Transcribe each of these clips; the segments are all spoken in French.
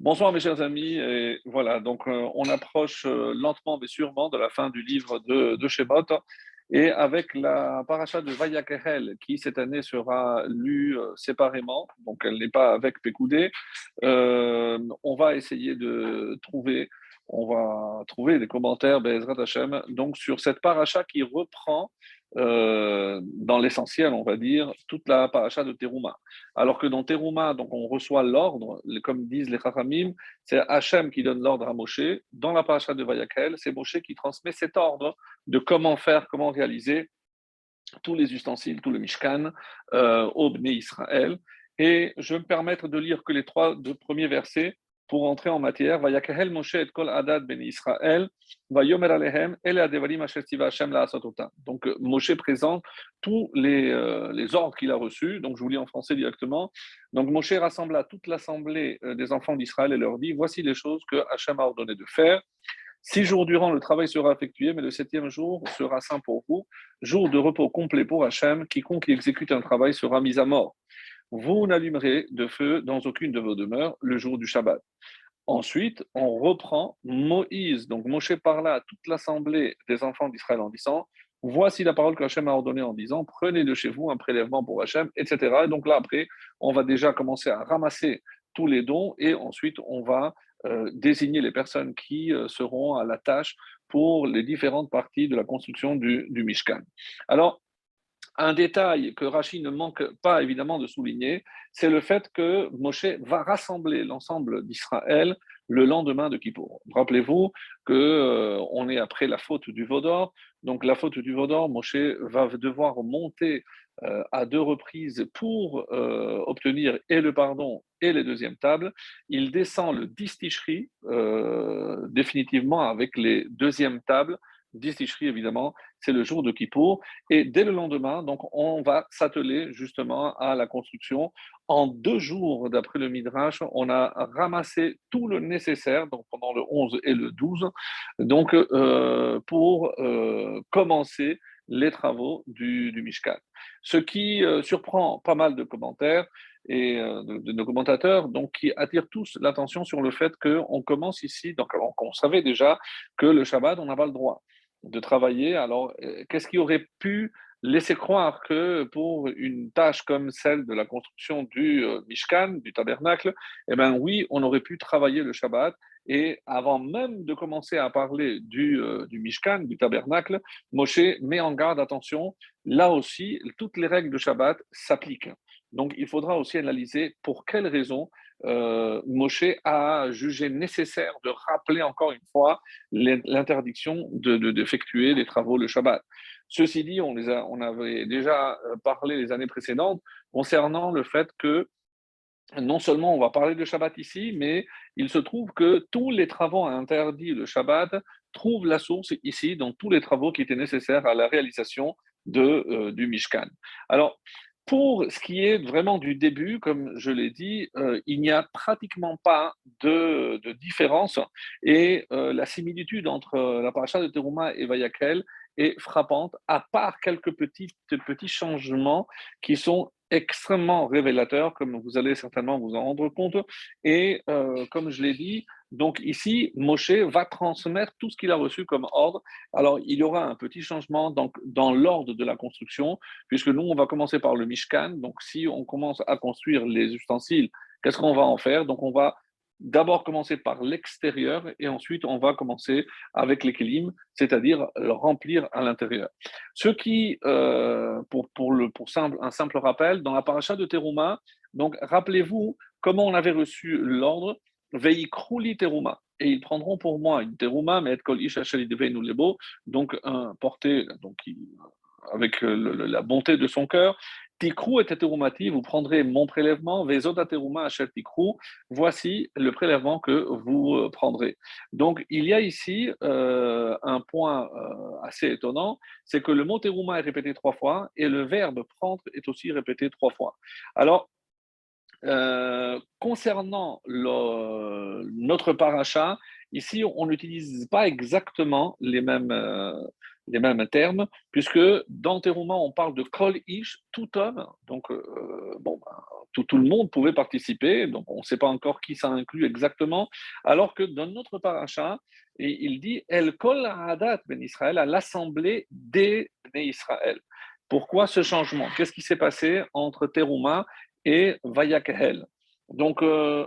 Bonsoir mes chers amis, et voilà, donc euh, on approche euh, lentement mais sûrement de la fin du livre de, de Shemot, et avec la paracha de Vayakehel, qui cette année sera lue euh, séparément, donc elle n'est pas avec Pekoudé, on va essayer de trouver, on va trouver des commentaires, Bezrat Hashem, donc sur cette paracha qui reprend euh, dans l'essentiel, on va dire, toute la paracha de Teruma. Alors que dans Teruma, donc on reçoit l'ordre, comme disent les Chachamim, c'est Hachem qui donne l'ordre à Moshe. Dans la paracha de Vayakel, c'est Moshe qui transmet cet ordre de comment faire, comment réaliser tous les ustensiles, tout le Mishkan euh, au Bnei Israël. Et je vais me permettre de lire que les trois premiers versets pour entrer en matière. Vayakahel Moshe et kol adad ben Israël, vayomer alehem, ele adevarim asher Hashem la Donc euh, Moshe présente tous les, euh, les ordres qu'il a reçus. Donc je vous lis en français directement. Donc Moshe rassembla toute l'assemblée euh, des enfants d'Israël et leur dit Voici les choses que Hachem a ordonné de faire. Six jours durant, le travail sera effectué, mais le septième jour sera saint pour vous, jour de repos complet pour Hachem. Quiconque qui exécute un travail sera mis à mort vous n'allumerez de feu dans aucune de vos demeures le jour du Shabbat. Ensuite, on reprend Moïse. Donc Moshe parla à toute l'assemblée des enfants d'Israël en disant Voici la parole que Hachem a ordonnée en disant Prenez de chez vous un prélèvement pour Hachem, etc. Et donc là, après, on va déjà commencer à ramasser tous les dons et ensuite on va euh, désigner les personnes qui euh, seront à la tâche pour les différentes parties de la construction du, du Mishkan. Alors, un détail que Rachid ne manque pas évidemment de souligner, c'est le fait que Moshe va rassembler l'ensemble d'Israël le lendemain de Kippour. Rappelez-vous que euh, on est après la faute du Vaudor, donc la faute du Vaudor, Moshe va devoir monter euh, à deux reprises pour euh, obtenir et le pardon et les deuxièmes tables. Il descend le Disticherie définitivement avec les deuxièmes tables Disticherie, évidemment, c'est le jour de Kippour. Et dès le lendemain, donc, on va s'atteler justement à la construction. En deux jours, d'après le Midrash, on a ramassé tout le nécessaire, donc pendant le 11 et le 12, donc, euh, pour euh, commencer les travaux du, Mishkan. Ce qui euh, surprend pas mal de commentaires et de, nos commentateurs, donc qui attirent tous l'attention sur le fait qu'on commence ici, donc on savait déjà que le Shabbat, on n'a pas le droit de travailler. Alors, euh, qu'est-ce qui aurait pu laisser croire que pour une tâche comme celle de la construction du euh, Mishkan, du tabernacle, eh bien oui, on aurait pu travailler le Shabbat. Et avant même de commencer à parler du, euh, du Mishkan, du tabernacle, Moshe met en garde, attention, là aussi, toutes les règles de Shabbat s'appliquent. Donc, il faudra aussi analyser pour quelles raisons euh, Moshe a jugé nécessaire de rappeler encore une fois l'interdiction d'effectuer de, les travaux le Shabbat. Ceci dit, on, les a, avait déjà euh, parlé les années précédentes concernant le fait que non seulement on va parler de Shabbat ici, mais il se trouve que tous les travaux interdits le Shabbat trouvent la source ici dans tous les travaux qui étaient nécessaires à la réalisation euh, du Mishkan. Alors, pour ce qui est vraiment du début, comme je l'ai dit, euh, il n'y a pratiquement pas de, différence et euh, la similitude entre euh, la paracha de Teruma et Vayakel est frappante, à part quelques petits, petits changements qui sont extrêmement révélateurs, comme vous allez certainement vous en rendre compte. Et comme je l'ai dit, donc ici, Moshe va transmettre tout ce qu'il a reçu comme ordre. Alors, il y aura un petit changement donc, dans l'ordre de la construction, puisque nous, on va commencer par le Mishkan. Donc, si on commence à construire les ustensiles, qu'est-ce qu'on va en faire? Donc, on va d'abord commencer par l'extérieur et ensuite on va commencer avec kelim, c'est-à-dire le remplir à l'intérieur. Ce qui, euh, pour, pour, le, pour simple, un simple rappel, dans la paracha de Teruma, donc rappelez-vous comment on avait reçu l'ordre teruma. Et ils prendront pour moi une teruma, mais donc un porté donc, avec la bonté de son cœur. Tikrou et terumati, vous prendrez mon prélèvement, vezot teruma achel voici le prélèvement que vous euh, prendrez. Donc il y a ici euh, un point euh, assez étonnant, c'est que le mot teruma est répété trois fois et le verbe prendre est aussi répété trois fois. Alors euh, concernant notre paracha, ici, on n'utilise pas exactement les mêmes, euh, les mêmes termes, puisque dans Teruma, on parle de kol ish, tout homme. Donc, euh, bon, ben, tout, tout, le monde pouvait participer, donc on ne sait pas encore qui ça inclut exactement, alors que dans notre paracha, il dit El Kol Adat Ben Israël, à l'assemblée des Israël. Pourquoi ce changement? Qu'est-ce qui s'est passé entre Teruma et Vayakehel Donc, euh,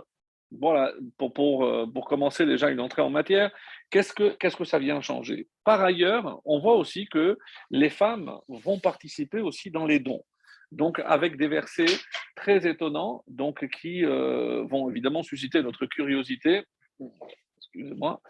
voilà, pour, pour, euh, pour, commencer déjà une entrée en matière, qu'est-ce que, que ça vient changer? Par ailleurs, on voit aussi que les femmes vont participer aussi dans les dons. Donc, avec des versets très étonnants, donc qui euh, vont évidemment susciter notre curiosité. Excusez-moi.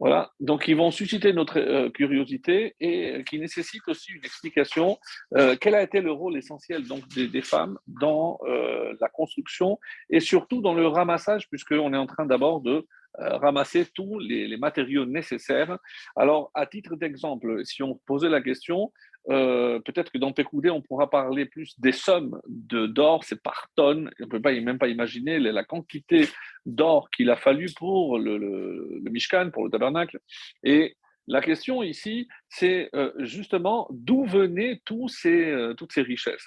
Voilà, donc ils vont susciter notre euh, curiosité et qui nécessitent aussi une explication. Euh, quel a été le rôle essentiel donc des, femmes dans euh, la construction et surtout dans le ramassage, puisqu'on est en train d'abord de ramasser tous les, matériaux nécessaires. Alors, à titre d'exemple, si on posait la question, euh, peut-être que dans Pécoudé, on pourra parler plus des sommes d'or, c'est par tonnes. On ne peut pas, même pas imaginer la quantité d'or qu'il a fallu pour le, le, Mishkan, pour le tabernacle. Et la question ici, c'est euh, justement d'où venaient tous ces, euh, toutes ces richesses?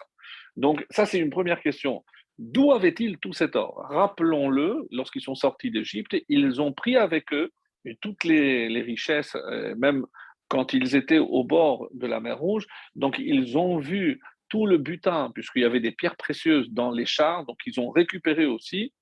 Donc, ça, c'est une première question. D'où avaient-ils tout cet or? Rappelons-le, lorsqu'ils sont sortis d'Égypte, ils ont pris avec eux toutes les, les richesses, même quand ils étaient au bord de la mer Rouge. Donc, ils ont vu tout le butin, puisqu'il y avait des pierres précieuses dans les chars, donc ils ont récupéré aussi.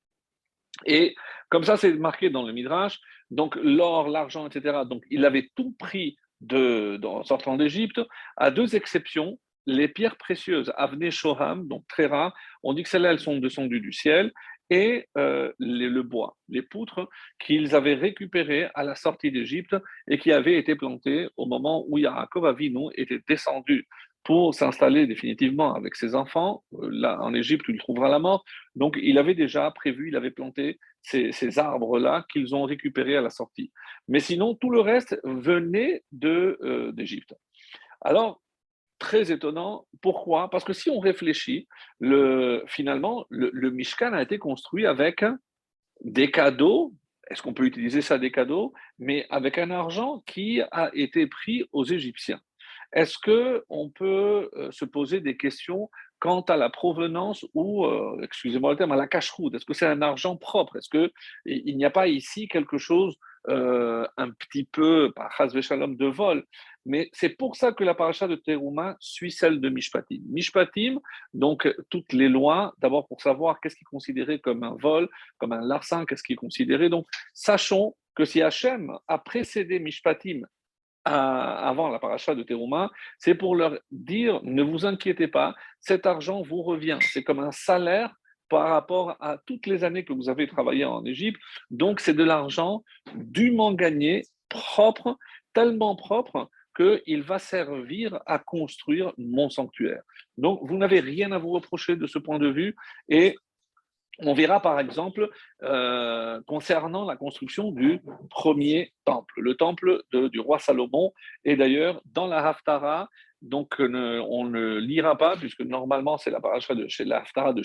Et comme ça, c'est marqué dans le Midrash, donc l'or, l'argent, etc. Donc, il avait tout pris de, en sortant d'Égypte, à deux exceptions. Les pierres précieuses, Avne Shoham, donc très rares, on dit que celles-là, elles sont descendues du ciel, et euh, le bois, les poutres qu'ils avaient récupérées à la sortie d'Égypte et qui avaient été plantées au moment où Yaakov Avinu était descendu pour s'installer définitivement avec ses enfants. Euh, là, en Égypte, il trouvera la mort. Donc, il avait déjà prévu, il avait planté ces, arbres-là qu'ils ont récupérés à la sortie. Mais sinon, tout le reste venait euh, d'Égypte. Alors, très étonnant. Pourquoi? Parce que si on réfléchit, le, finalement, le, Mishkan a été construit avec des cadeaux. Est-ce qu'on peut utiliser ça des cadeaux? Mais avec un argent qui a été pris aux Égyptiens. Est-ce que on peut euh, se poser des questions quant à la provenance ou, euh, excusez-moi le terme, à la cache-route? Est-ce que c'est un argent propre? Est-ce qu'il n'y a pas ici quelque chose euh, un petit peu, par Shalom, de vol? Mais c'est pour ça que la paracha de Teruma suit celle de Mishpatim. Mishpatim, donc toutes les lois, d'abord pour savoir qu'est-ce qui est considéré comme un vol, comme un larcin, qu'est-ce qui est considéré. Donc, sachons que si Hachem a précédé Mishpatim avant la paracha de Teruma, c'est pour leur dire ne vous inquiétez pas, cet argent vous revient. C'est comme un salaire par rapport à toutes les années que vous avez travaillé en Égypte. Donc, c'est de l'argent dûment gagné, propre, tellement propre qu'il va servir à construire mon sanctuaire. Donc, vous n'avez rien à vous reprocher de ce point de vue. Et on verra par exemple euh, concernant la construction du premier temple, le temple du roi Salomon. Et d'ailleurs, dans la Haftara, donc on ne lira pas, puisque normalement c'est la paracha de la Haftara de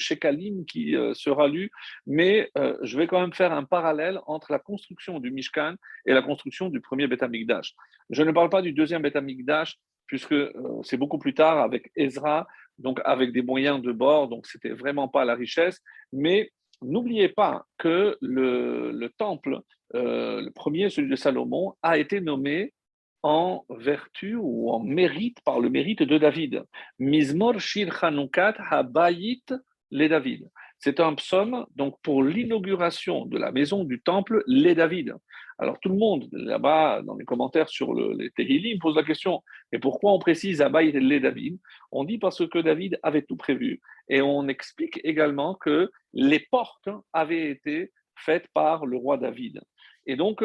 qui euh, sera lue, mais euh, je vais quand même faire un parallèle entre la construction du Mishkan et la construction du premier Beth Amikdash. Je ne parle pas du deuxième Beth Amikdash, puisque c'est beaucoup plus tard avec Ezra, donc avec des moyens de bord, donc c'était vraiment pas la richesse. Mais n'oubliez pas que le, temple, euh, le premier, celui de Salomon, a été nommé en vertu ou en mérite par le mérite de David. Mizmor Shir Chanukat Habayit les David. C'est un psaume donc pour l'inauguration de la maison du temple les David. Alors tout le monde là-bas dans les commentaires sur le, les Tehillim pose la question et pourquoi on précise Abayit les David? On dit parce que David avait tout prévu et on explique également que les portes avaient été faites par le roi David. Et donc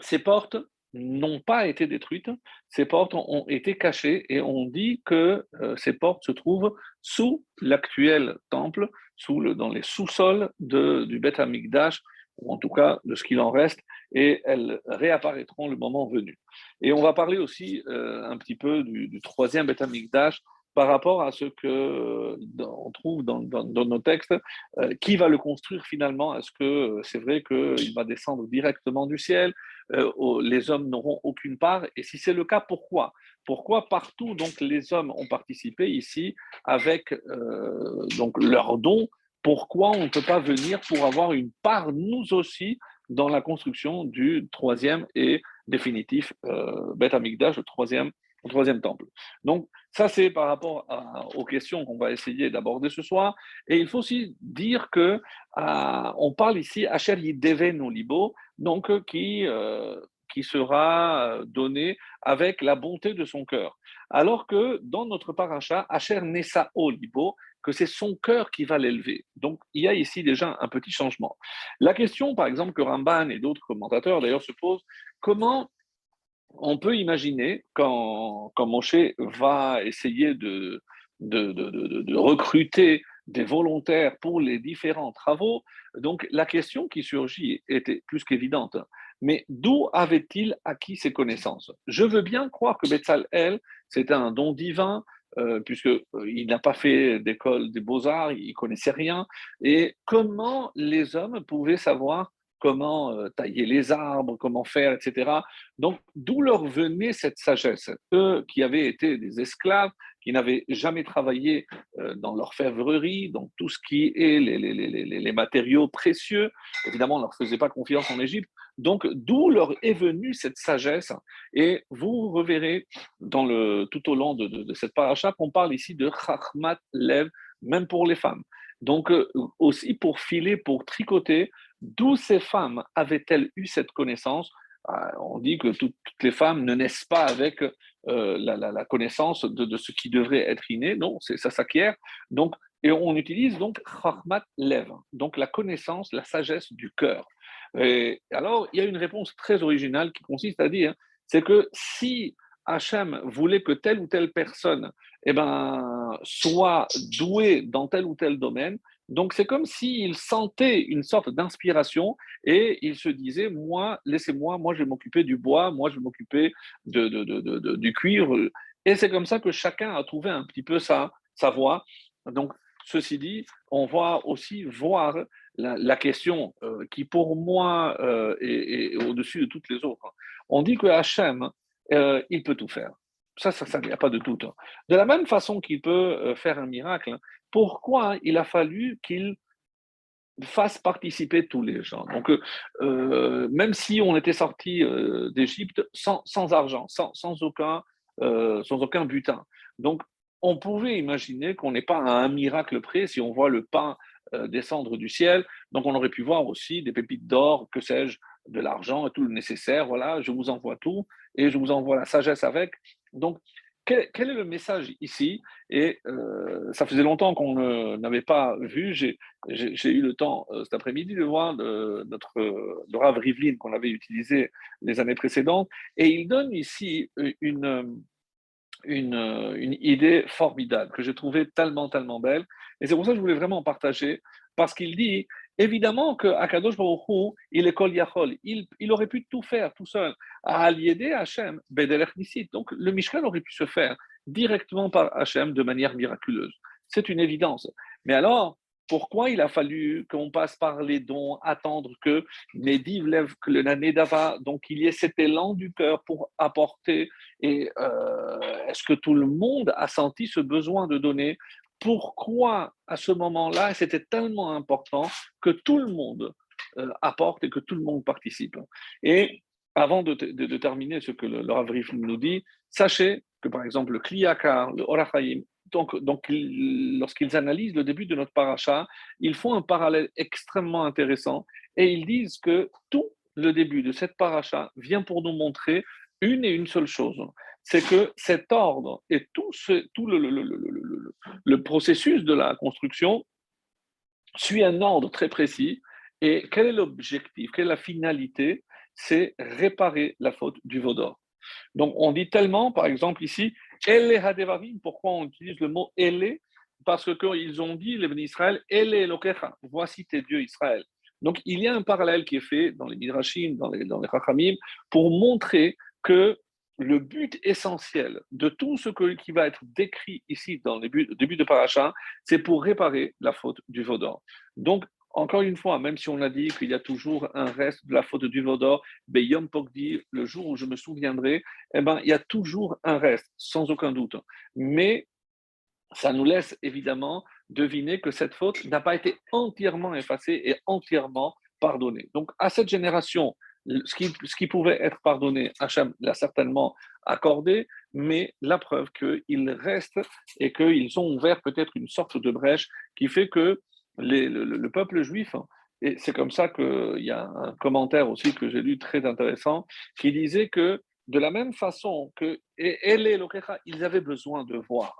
ces portes n'ont pas été détruites, ces portes ont été cachées et on dit que euh, ces portes se trouvent sous l'actuel temple, sous le, dans les sous-sols du Beth Amikdash, ou en tout cas de ce qu'il en reste, et elles réapparaîtront le moment venu. Et on va parler aussi euh, un petit peu du, troisième Beth Amikdash, par rapport à ce que on trouve dans, nos textes. Euh, qui va le construire finalement Est-ce que c'est vrai qu'il va descendre directement du ciel? Euh, Les hommes n'auront aucune part. Et si c'est le cas, pourquoi? Pourquoi partout donc les hommes ont participé ici avec donc leurs dons? Pourquoi on ne peut pas venir pour avoir une part nous aussi dans la construction du troisième et définitif euh, Beth le troisième troisième temple. Donc, ça, c'est par rapport aux questions qu'on va essayer d'aborder ce soir. Et il faut aussi dire que euh, on parle ici Asher Yidevenu Libo, donc euh, qui, euh, qui sera donné avec la bonté de son cœur. Alors que dans notre paracha, Asher Nesao Libo, que c'est son cœur qui va l'élever. Donc, il y a ici déjà un petit changement. La question, par exemple, que Ramban et d'autres commentateurs d'ailleurs se posent, comment on peut imaginer quand, Moshe va essayer de, recruter des volontaires pour les différents travaux, donc la question qui surgit était plus qu'évidente. Mais d'où avait-il acquis ces connaissances? Je veux bien croire que Betzalel, c'est un don divin, euh, puisqu'il euh, n'a pas fait d'école des beaux-arts, il connaissait rien. Et comment les hommes pouvaient savoir comment euh, tailler les arbres, comment faire, etc. Donc, d'où leur venait cette sagesse? Eux qui avaient été des esclaves, qui n'avaient jamais travaillé euh, dans l'orfèvrerie, donc tout ce qui est les, matériaux précieux, évidemment, on ne leur faisait pas confiance en Égypte. Donc, d'où leur est venue cette sagesse? Et vous reverrez dans le, tout au long de, de, cette paracha qu'on parle ici de Chachmat Lev, même pour les femmes. Donc, euh, aussi pour filer, pour tricoter, D'où ces femmes avaient-elles eu cette connaissance? Ah, On dit que toutes les femmes ne naissent pas avec euh, la, connaissance de, ce qui devrait être inné. Non, ça s'acquiert. Donc, et on utilise donc Chachmat Lev, donc la connaissance, la sagesse du cœur. Et alors, il y a une réponse très originale qui consiste à dire, c'est que si Hachem voulait que telle ou telle personne eh ben, soit douée dans tel ou tel domaine, donc c'est comme s'il sentait une sorte d'inspiration et il se disait, moi, laissez-moi, moi je vais m'occuper du bois, moi je vais m'occuper de, du cuivre. Et c'est comme ça que chacun a trouvé un petit peu sa, sa voie. Donc ceci dit, on va aussi voir la, question euh, qui pour moi euh, est, au-dessus de toutes les autres. On dit que Hachem, euh, il peut tout faire. Ça, ça, il n'y a pas de doute. De la même façon qu'il peut faire un miracle, pourquoi il a fallu qu'il fasse participer tous les gens? Donc, euh, même si on était sorti euh, d'Égypte sans, argent, sans, aucun, euh, sans aucun butin. Donc, on pouvait imaginer qu'on n'est pas à un miracle près si on voit le pain descendre du ciel. Donc, on aurait pu voir aussi des pépites d'or, que sais-je, de l'argent et tout le nécessaire. Voilà, je vous envoie tout et je vous envoie la sagesse avec. Donc, quel, est le message ici? Et euh, ça faisait longtemps qu'on n'avait pas vu. J'ai eu le temps euh, cet après-midi de voir notre le Rav Rivlin qu'on avait utilisé les années précédentes, et il donne ici une, une idée formidable que j'ai trouvée tellement, tellement belle. Et c'est pour ça que je voulais vraiment partager, parce qu'il dit Évidemment que Akadosh Baruch il est Kol Yachol. Il, il, aurait pu tout faire tout seul. À Aliédé Hachem. Donc le Mishkan aurait pu se faire directement par Hachem de manière miraculeuse. C'est une évidence. Mais alors, pourquoi il a fallu qu'on passe par les dons, attendre que Mediv lève que le Nanedava, donc il y ait cet élan du cœur pour apporter Et euh, est-ce que tout le monde a senti ce besoin de donner pourquoi à ce moment-là, c'était tellement important que tout le monde euh, apporte et que tout le monde participe. Et avant de, terminer ce que le, le nous dit, sachez que par exemple le Kliyakar, le Orachaim, donc lorsqu'ils analysent le début de notre paracha, ils font un parallèle extrêmement intéressant et ils disent que tout le début de cette paracha vient pour nous montrer une et une seule chose, c'est que cet ordre et tout, le, processus de la construction suit un ordre très précis. Et quel est l'objectif, quelle est la finalité? C'est réparer la faute du Vaudor. Donc on dit tellement, par exemple ici, pourquoi on utilise le mot Ele Parce qu'ils ont dit, les Israël, Ele Elokecha, voici tes dieux Israël. Donc il y a un parallèle qui est fait dans les Midrashim, dans les, dans pour montrer que le but essentiel de tout ce qui va être décrit ici dans le début de Paracha, c'est pour réparer la faute du Vaudor. Donc, encore une fois, même si on a dit qu'il y a toujours un reste de la faute du Vaudor, Beyom Pogdi, le jour où je me souviendrai, eh ben, il y a toujours un reste, sans aucun doute. Mais ça nous laisse évidemment deviner que cette faute n'a pas été entièrement effacée et entièrement pardonnée. Donc, à cette génération, ce qui, pouvait être pardonné, Hachem l'a certainement accordé, mais la preuve qu'il reste et qu'ils ont ouvert peut-être une sorte de brèche qui fait que le, peuple juif, et c'est comme ça qu'il y a un commentaire aussi que j'ai lu très intéressant, qui disait que de la même façon que et, ils avaient besoin de voir.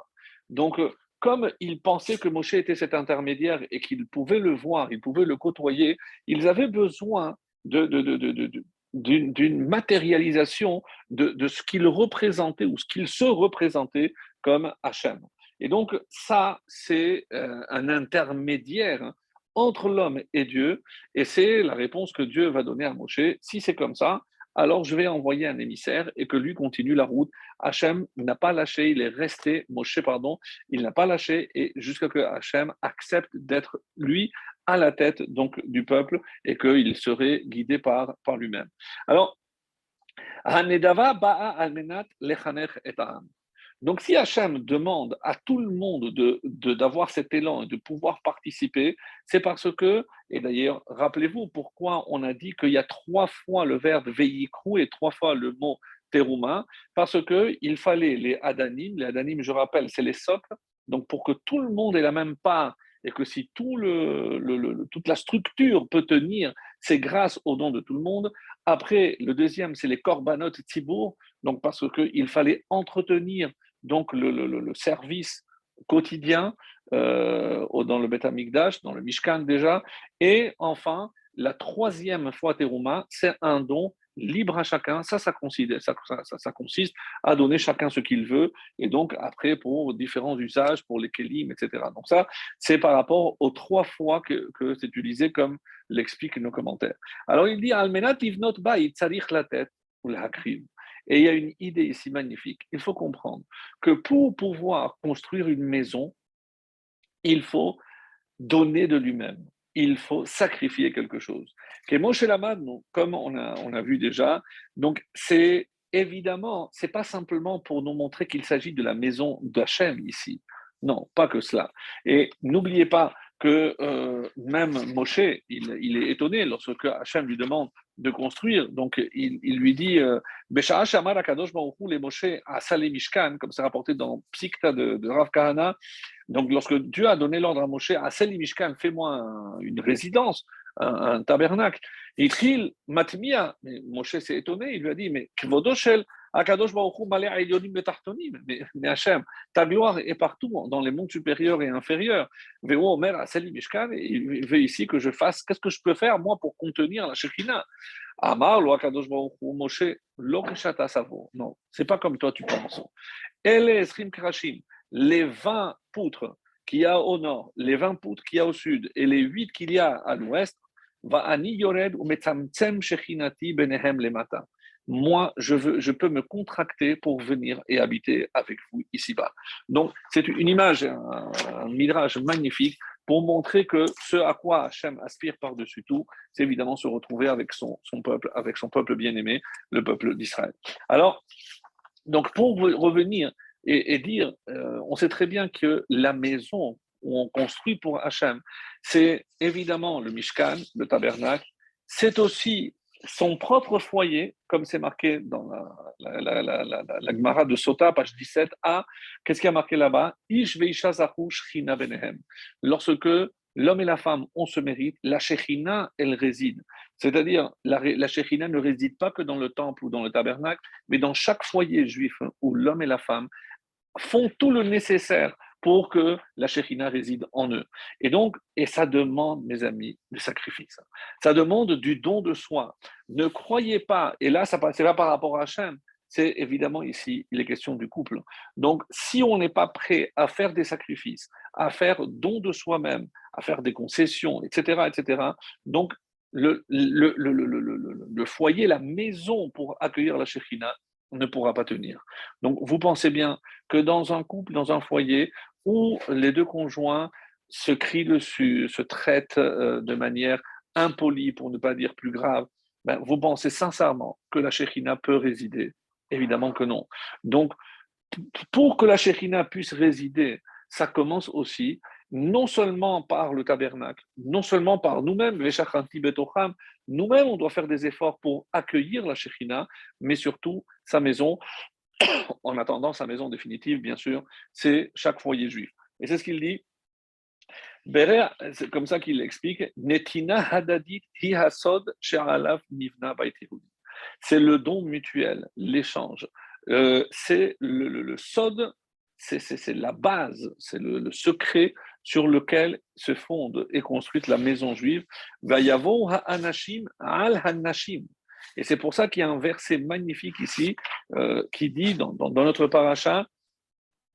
Donc, comme ils pensaient que Moshe était cet intermédiaire et qu'ils pouvaient le voir, ils pouvaient le côtoyer, ils avaient besoin d'une matérialisation de, ce qu'il représentait ou ce qu'il se représentait comme Hachem. Et donc, ça, c'est euh, un intermédiaire entre l'homme et Dieu, et c'est la réponse que Dieu va donner à Moshe. Si c'est comme ça, alors je vais envoyer un émissaire et que lui continue la route. Hachem n'a pas lâché, il est resté, Moshe, pardon, il n'a pas lâché, et jusqu'à ce que Hachem accepte d'être lui à la tête donc du peuple et qu'il serait guidé par, par lui-même. Alors, donc, si Hachem demande à tout le monde d'avoir de, d'avoir cet élan et de pouvoir participer, c'est parce que, et d'ailleurs, rappelez-vous pourquoi on a dit qu'il y a trois fois le verbe veillicrou et trois fois le mot terouma, parce qu'il fallait les adanim, les adanim, je rappelle, c'est les socles, donc pour que tout le monde ait la même part et que si tout le, toute la structure peut tenir, c'est grâce au don de tout le monde. Après, le deuxième, c'est les korbanot tibour, donc parce qu'il fallait entretenir donc le, service quotidien euh, dans le Beth Amikdash, dans le Mishkan déjà. Et enfin, la troisième fois c'est un don libre à chacun. Ça, ça, consiste à donner chacun ce qu'il veut. Et donc, après, pour différents usages, pour les kelim, etc. Donc, ça, c'est par rapport aux trois fois que, c'est utilisé, comme l'expliquent nos commentaires. Alors, il dit la tête ou la et il y a une idée ici magnifique. Il faut comprendre que pour pouvoir construire une maison, il faut donner de lui-même. Il faut sacrifier quelque chose. Et Moshe comme on a, on a vu déjà, donc c'est évidemment, c'est pas simplement pour nous montrer qu'il s'agit de la maison d'Hachem ici. Non, pas que cela. Et n'oubliez pas que euh, même Moshe, il, il, est étonné lorsque Hachem lui demande de construire. Donc, il, lui dit euh, les Moshe comme c'est rapporté dans Psikta de, de Rav Kahana. Donc, lorsque Dieu a donné l'ordre à Moshe à Salé Mishkan, fais-moi une résidence, un, tabernacle. Et il Matmia, Moshe s'est étonné, il lui a dit Mais Kvodoshel Akadosh mais, mais Hachem, ta gloire est partout, dans les mondes supérieurs et inférieurs. Véo Omer Asali Mishkan, il veut ici que je fasse, qu'est-ce que je peux faire, moi, pour contenir la Shekinah Amar, lo Akadosh Moshe, lo Savo. Non, c'est pas comme toi tu penses. Elle Esrim Krashim, les 20 poutres qu'il y a au nord, les 20 poutres qu'il y a au sud et les 8 qu'il y a à l'ouest, va ani yored ou metamtsem shechinati benehem le matin moi, je, veux, je peux me contracter pour venir et habiter avec vous ici-bas. Donc, c'est une image, un, mirage magnifique pour montrer que ce à quoi Hachem aspire par-dessus tout, c'est évidemment se retrouver avec son, son peuple, avec son peuple bien-aimé, le peuple d'Israël. Alors, donc, pour revenir et, dire, euh, on sait très bien que la maison où on construit pour Hachem, c'est évidemment le Mishkan, le tabernacle, c'est aussi son propre foyer, comme c'est marqué dans la, Gemara de Sota, page 17 a, qu'est-ce qui a marqué là-bas? Lorsque l'homme et la femme, on se mérite, la Shechina, elle réside. C'est-à-dire, la, la ne réside pas que dans le temple ou dans le tabernacle, mais dans chaque foyer juif où l'homme et la femme font tout le nécessaire pour que la Shekhina réside en eux. Et donc, et ça demande, mes amis, du sacrifice. Ça demande du don de soi. Ne croyez pas, et là, ça passe là par rapport à Hachem, c'est évidemment ici les questions du couple. Donc, si on n'est pas prêt à faire des sacrifices, à faire don de soi-même, à faire des concessions, etc., etc., donc le, foyer, la maison pour accueillir la Shekhina ne pourra pas tenir. Donc, vous pensez bien que dans un couple, dans un foyer où les deux conjoints se crient dessus, se traitent euh, de manière impolie, pour ne pas dire plus grave, ben, vous pensez sincèrement que la Shekhinah peut résider? Évidemment que non. Donc, pour que la Shekhinah puisse résider, ça commence aussi non seulement par le tabernacle, non seulement par nous-mêmes, nous-mêmes, on doit faire des efforts pour accueillir la Shekhinah, mais surtout sa maison, en attendant sa maison définitive, bien sûr, c'est chaque foyer juif. Et c'est ce qu'il dit. C'est comme ça qu'il explique. Netina hadadit nivna C'est le don mutuel, l'échange. Euh, c'est le, le, sod, c'est la base, c'est le, secret sur lequel se fonde et construite la maison juive. ha'anashim al hanashim. Et c'est pour ça qu'il y a un verset magnifique ici euh, qui dit dans, notre paracha,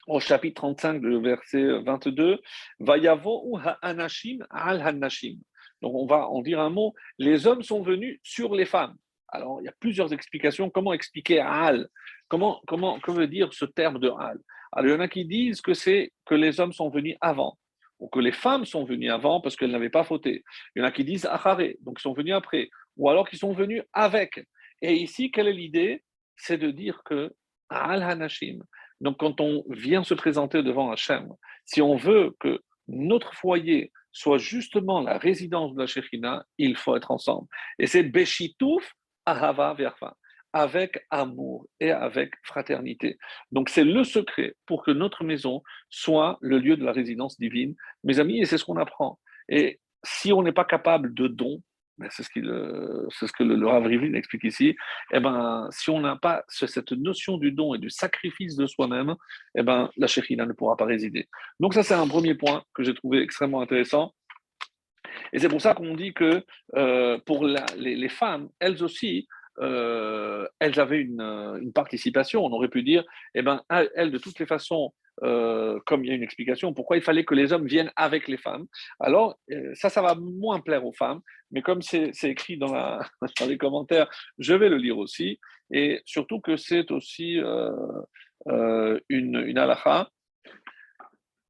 au chapitre 35, le verset 22, Vayavo ha'anashim al hanashim. Donc on va en dire un mot, les hommes sont venus sur les femmes. Alors il y a plusieurs explications. Comment expliquer al? Comment, comment, que veut dire ce terme de al? Alors il y en a qui disent que c'est que les hommes sont venus avant ou que les femmes sont venues avant parce qu'elles n'avaient pas fauté. Il y en a qui disent acharé, donc ils sont venus après, ou alors qu'ils sont venus avec. Et ici, quelle est l'idée? C'est de dire que al hanashim. Donc quand on vient se présenter devant Hachem, si on veut que notre foyer soit justement la résidence de la Shekhinah, il faut être ensemble. Et c'est Beshitouf Ahava Verfa avec amour et avec fraternité. Donc c'est le secret pour que notre maison soit le lieu de la résidence divine. Mes amis, et c'est ce qu'on apprend. Et si on n'est pas capable de don, ben, c'est ce, que le, le Rav Rivlin explique ici, eh ben, si on n'a pas cette notion du don et du sacrifice de soi-même, eh ben, la Shekhinah ne pourra pas résider. Donc ça, c'est un premier point que j'ai trouvé extrêmement intéressant. Et c'est pour ça qu'on dit que euh, pour les, femmes, elles aussi, euh, elles avaient euh, une, participation. On aurait pu dire, eh ben, elles, de toutes les façons, euh, comme il y a une explication, pourquoi il fallait que les hommes viennent avec les femmes. Alors, ça, ça va moins plaire aux femmes, mais comme c'est écrit dans, les commentaires, je vais le lire aussi, et surtout que c'est aussi une, une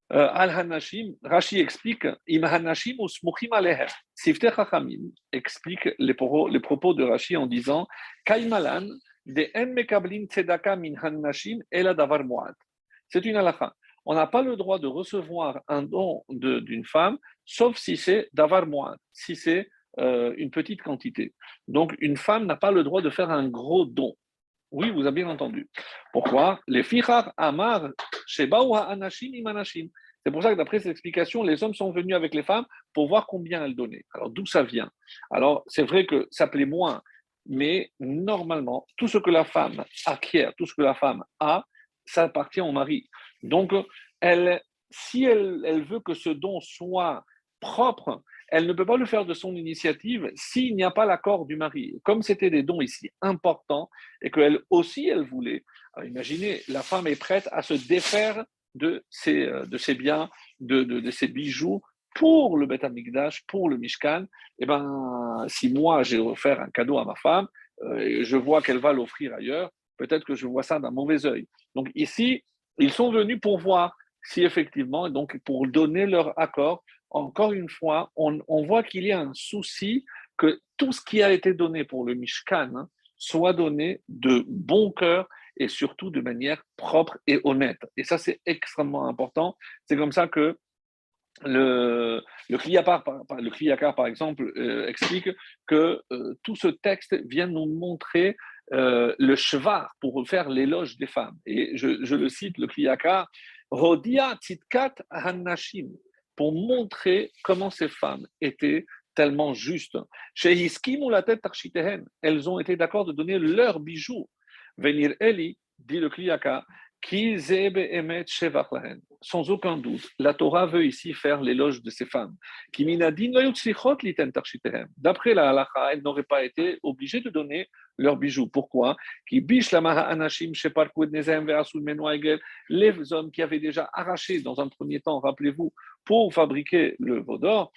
Al-Hanashim, Rashi explique, Im Hanashim usmuchim alehem. Sifte Chachamim explique les propos, de Rashi en disant, Kaimalan, de en mekablin tzedaka min Hanashim ela davar. C'est une halakha. On n'a pas le droit de recevoir un don d'une femme, sauf si c'est davar muad, si c'est euh, une petite quantité. Donc, une femme n'a pas le droit de faire un gros don. Oui, vous avez bien entendu. Pourquoi? Les fichar amar shebaou anashim imanashim. C'est pour ça que d'après cette explication, les hommes sont venus avec les femmes pour voir combien elles donnaient. Alors d'où ça vient? Alors c'est vrai que ça plaît moins, mais normalement, tout ce que la femme acquiert, tout ce que la femme a, ça appartient au mari. Donc, elle, si elle, elle veut que ce don soit propre, elle ne peut pas le faire de son initiative s'il n'y a pas l'accord du mari. Comme c'était des dons ici importants et qu'elle aussi, elle voulait. imaginez, la femme est prête à se défaire de ses, euh, biens, de, ses bijoux pour le Beth Amikdash, pour le Mishkan. Et eh ben, si moi j'ai offert un cadeau à ma femme, euh, et je vois qu'elle va l'offrir ailleurs, peut-être que je vois ça d'un mauvais œil. Donc ici, ils sont venus pour voir si effectivement, donc pour donner leur accord encore une fois, on, voit qu'il y a un souci que tout ce qui a été donné pour le Mishkan hein, soit donné de bon cœur et surtout de manière propre et honnête. Et ça, c'est extrêmement important. C'est comme ça que le, le par exemple, euh, explique que euh, tout ce texte vient nous montrer euh, le chevar pour faire l'éloge des femmes. Et je, le cite, le Kliyakar, Rodia tzitkat hannashim pour montrer comment ces femmes étaient tellement justes. Chez Hiskim ou la tête elles ont été d'accord de donner leurs bijoux. Venir Eli, dit le Kliyaka, sans aucun doute, la Torah veut ici faire l'éloge de ces femmes. D'après la halacha, elles n'auraient pas été obligées de donner leurs bijoux. Pourquoi? Les hommes qui avaient déjà arraché dans un premier temps, rappelez-vous, pour fabriquer le veau d'or,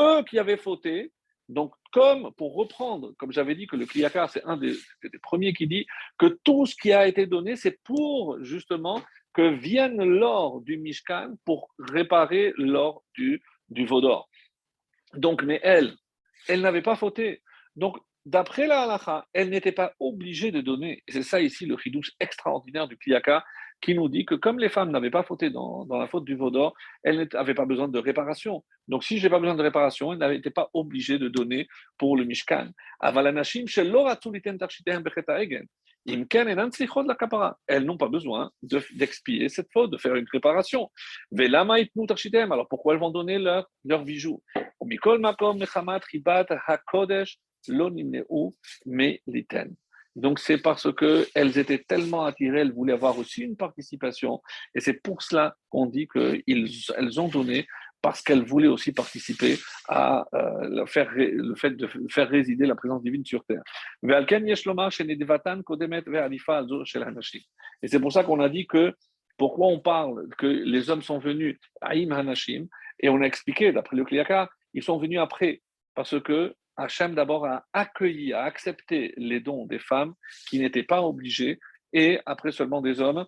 eux qui avaient fauté, Donc, comme pour reprendre, comme j'avais dit que le Kliyakar, c'est un des, premiers qui dit que tout ce qui a été donné, c'est pour justement que vienne l'or du Mishkan pour réparer l'or du, du Vaudor. Donc, mais elle, elle n'avait pas fauté. Donc, d'après la halakha, elle n'était pas obligée de donner. C'est ça ici le chidouche extraordinaire du Kliyaka qui nous dit que comme les femmes n'avaient pas fauté dans, la faute du Vaudor, elles n'avaient pas besoin de réparation. Donc, si je n'ai pas besoin de réparation, elles n'étaient pas obligées de donner pour le Mishkan. Elles n'ont pas besoin d'expier cette faute, de faire une préparation. Alors pourquoi elles vont donner leurs leur bijoux donc c'est parce qu'elles étaient tellement attirées, elles voulaient avoir aussi une participation. Et c'est pour cela qu'on dit qu'elles ont donné, parce qu'elles voulaient aussi participer à euh, faire, le fait de faire résider la présence divine sur terre. Et c'est pour ça qu'on a dit que pourquoi on parle que les hommes sont venus à Hanashim, et on a expliqué, d'après le Kliyaka, ils sont venus après, parce que Hachem d'abord a accueilli, a accepté les dons des femmes qui n'étaient pas obligées, et après seulement des hommes.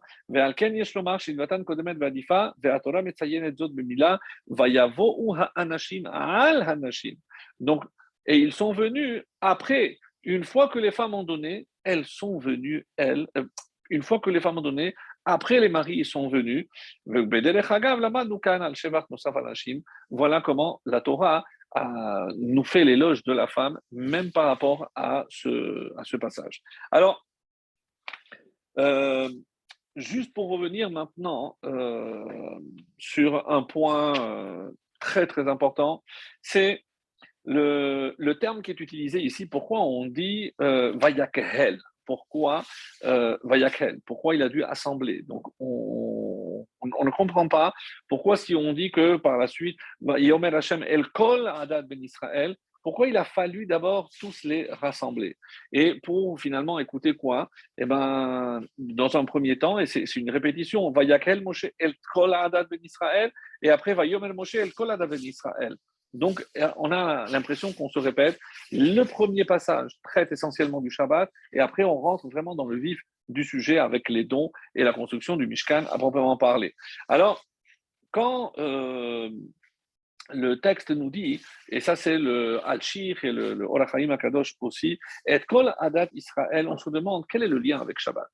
Donc, et ils sont venus après, une fois que les femmes ont donné, elles sont venues, elles, euh, une fois que les femmes ont donné, après les maris sont venus. Voilà comment la Torah nous fait l'éloge de la femme, même par rapport à ce, passage. Alors, euh, juste pour revenir maintenant euh, sur un point euh, très très important, c'est le, le, terme qui est utilisé ici. Pourquoi on dit Vayakhel Pourquoi Vayakhel Pourquoi il a dû assembler? Donc, on, on, ne comprend pas pourquoi si on dit que par la suite, Yomer Hashem El Kol Adad Ben Israël, pourquoi il a fallu d'abord tous les rassembler? Et pour finalement écouter quoi? Eh ben, dans un premier temps, et c'est une répétition, va Yakel Moshe El Kol Adad Ben Israël, et après va Yomer Moshe El Kol Adad Ben Israël. Donc, on a l'impression qu'on se répète. Le premier passage traite essentiellement du Shabbat, et après, on rentre vraiment dans le vif du sujet avec les dons et la construction du Mishkan à proprement parler. Alors, quand euh, le texte nous dit, et ça c'est le Al-Shir et le, le Orachaim Akadosh aussi, et Kol Adat Israël, on se demande quel est le lien avec Shabbat.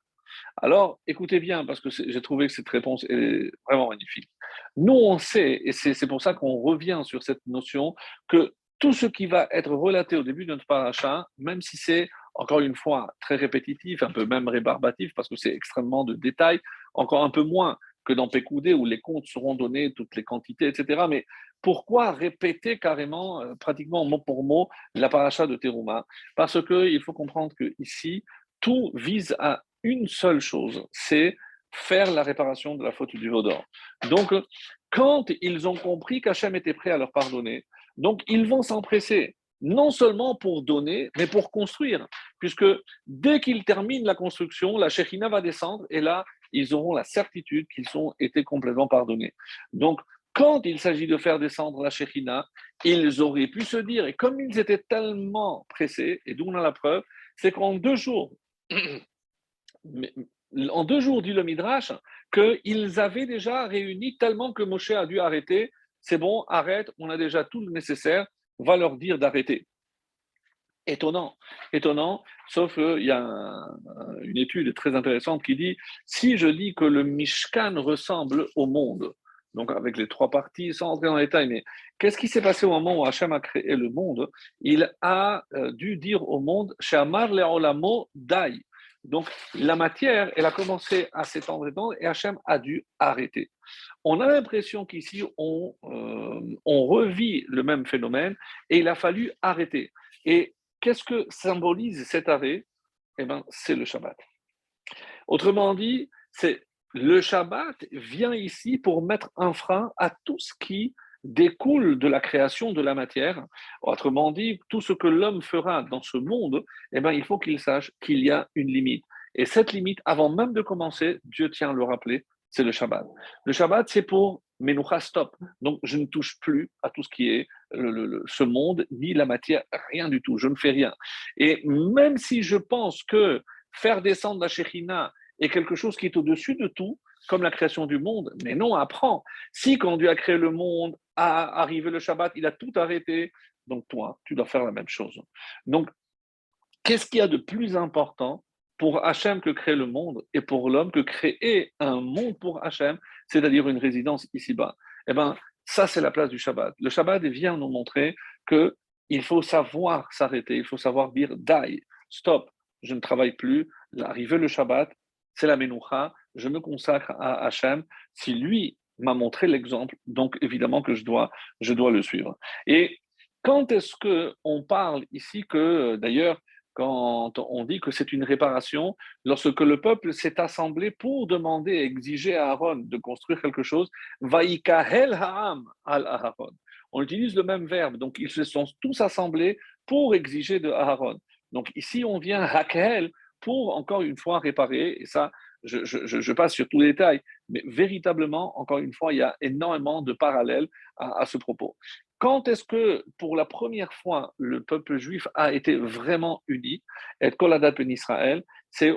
Alors, écoutez bien, parce que j'ai trouvé que cette réponse est vraiment magnifique. Nous, on sait, et c'est pour ça qu'on revient sur cette notion, que tout ce qui va être relaté au début de notre paracha, même si c'est encore une fois, très répétitif, un peu même rébarbatif, parce que c'est extrêmement de détails, encore un peu moins que dans Pécoudé, où les comptes seront donnés, toutes les quantités, etc. Mais pourquoi répéter carrément, euh, pratiquement mot pour mot, la paracha de Teruma? Parce qu'il faut comprendre que ici, tout vise à une seule chose, c'est faire la réparation de la faute du Vaudor. Donc, quand ils ont compris qu'Hachem était prêt à leur pardonner, donc ils vont s'empresser non seulement pour donner, mais pour construire. Puisque dès qu'ils terminent la construction, la Shekhinah va descendre et là, ils auront la certitude qu'ils ont été complètement pardonnés. Donc, quand il s'agit de faire descendre la Shekhinah, ils auraient pu se dire, et comme ils étaient tellement pressés, et d'où on a la preuve, c'est qu'en deux jours, en deux jours, dit le Midrash, qu'ils avaient déjà réuni tellement que Moshe a dû arrêter. C'est bon, arrête, on a déjà tout le nécessaire va leur dire d'arrêter. Étonnant, étonnant, sauf qu'il y a une étude très intéressante qui dit si je dis que le Mishkan ressemble au monde, donc avec les trois parties, sans entrer dans les détails, mais qu'est-ce qui s'est passé au moment où Hachem a créé le monde? Il a euh, dû dire au monde Shamar le'olamo dai. Donc la matière, elle a commencé à s'étendre et Hachem a dû arrêter. On a l'impression qu'ici, on, euh, revit le même phénomène et il a fallu arrêter. Qu'est-ce que symbolise cet arrêt? Eh bien, c'est le Shabbat. Autrement dit, c'est le Shabbat vient ici pour mettre un frein à tout ce qui découle de la création de la matière. Autrement dit, tout ce que l'homme fera dans ce monde, eh bien, il faut qu'il sache qu'il y a une limite. Et cette limite, avant même de commencer, Dieu tient à le rappeler, c'est le Shabbat. Le Shabbat, c'est pour Menucha, stop. Donc, je ne touche plus à tout ce qui est ce monde, ni la matière, rien du tout. Je ne fais rien. Et même si je pense que faire descendre la Shekhinah est quelque chose qui est au-dessus de tout, comme la création du monde, mais non, apprends. Si quand Dieu a créé le monde, a arrivé le Shabbat, il a tout arrêté, donc toi, tu dois faire la même chose. Donc, qu'est-ce qu'il y a de plus important pour Hachem que créer le monde et pour l'homme que créer un monde pour Hachem, c'est-à-dire une résidence ici-bas Eh bien, ça, c'est la place du Shabbat. Le Shabbat vient nous montrer que il faut savoir s'arrêter, il faut savoir dire die, stop, je ne travaille plus. Arrivé le Shabbat, c'est la Menoucha, je me consacre à Hachem. Si lui m'a montré l'exemple, donc évidemment que je dois, je dois le suivre. Et quand est-ce qu'on parle ici que, d'ailleurs, quand on dit que c'est une réparation, lorsque le peuple s'est assemblé pour demander exiger à Aaron de construire quelque chose, Vaikahel Ha'am al Aaron. On utilise le même verbe, donc ils se sont tous assemblés pour exiger de Aaron. Donc ici, on vient Hakel pour encore une fois réparer, et ça, je, passe sur tous les détails, mais véritablement, encore une fois, il y a énormément de parallèles à, ce propos. Quand est-ce que, pour la première fois, le peuple juif a été vraiment uni Et Koladat en Israël,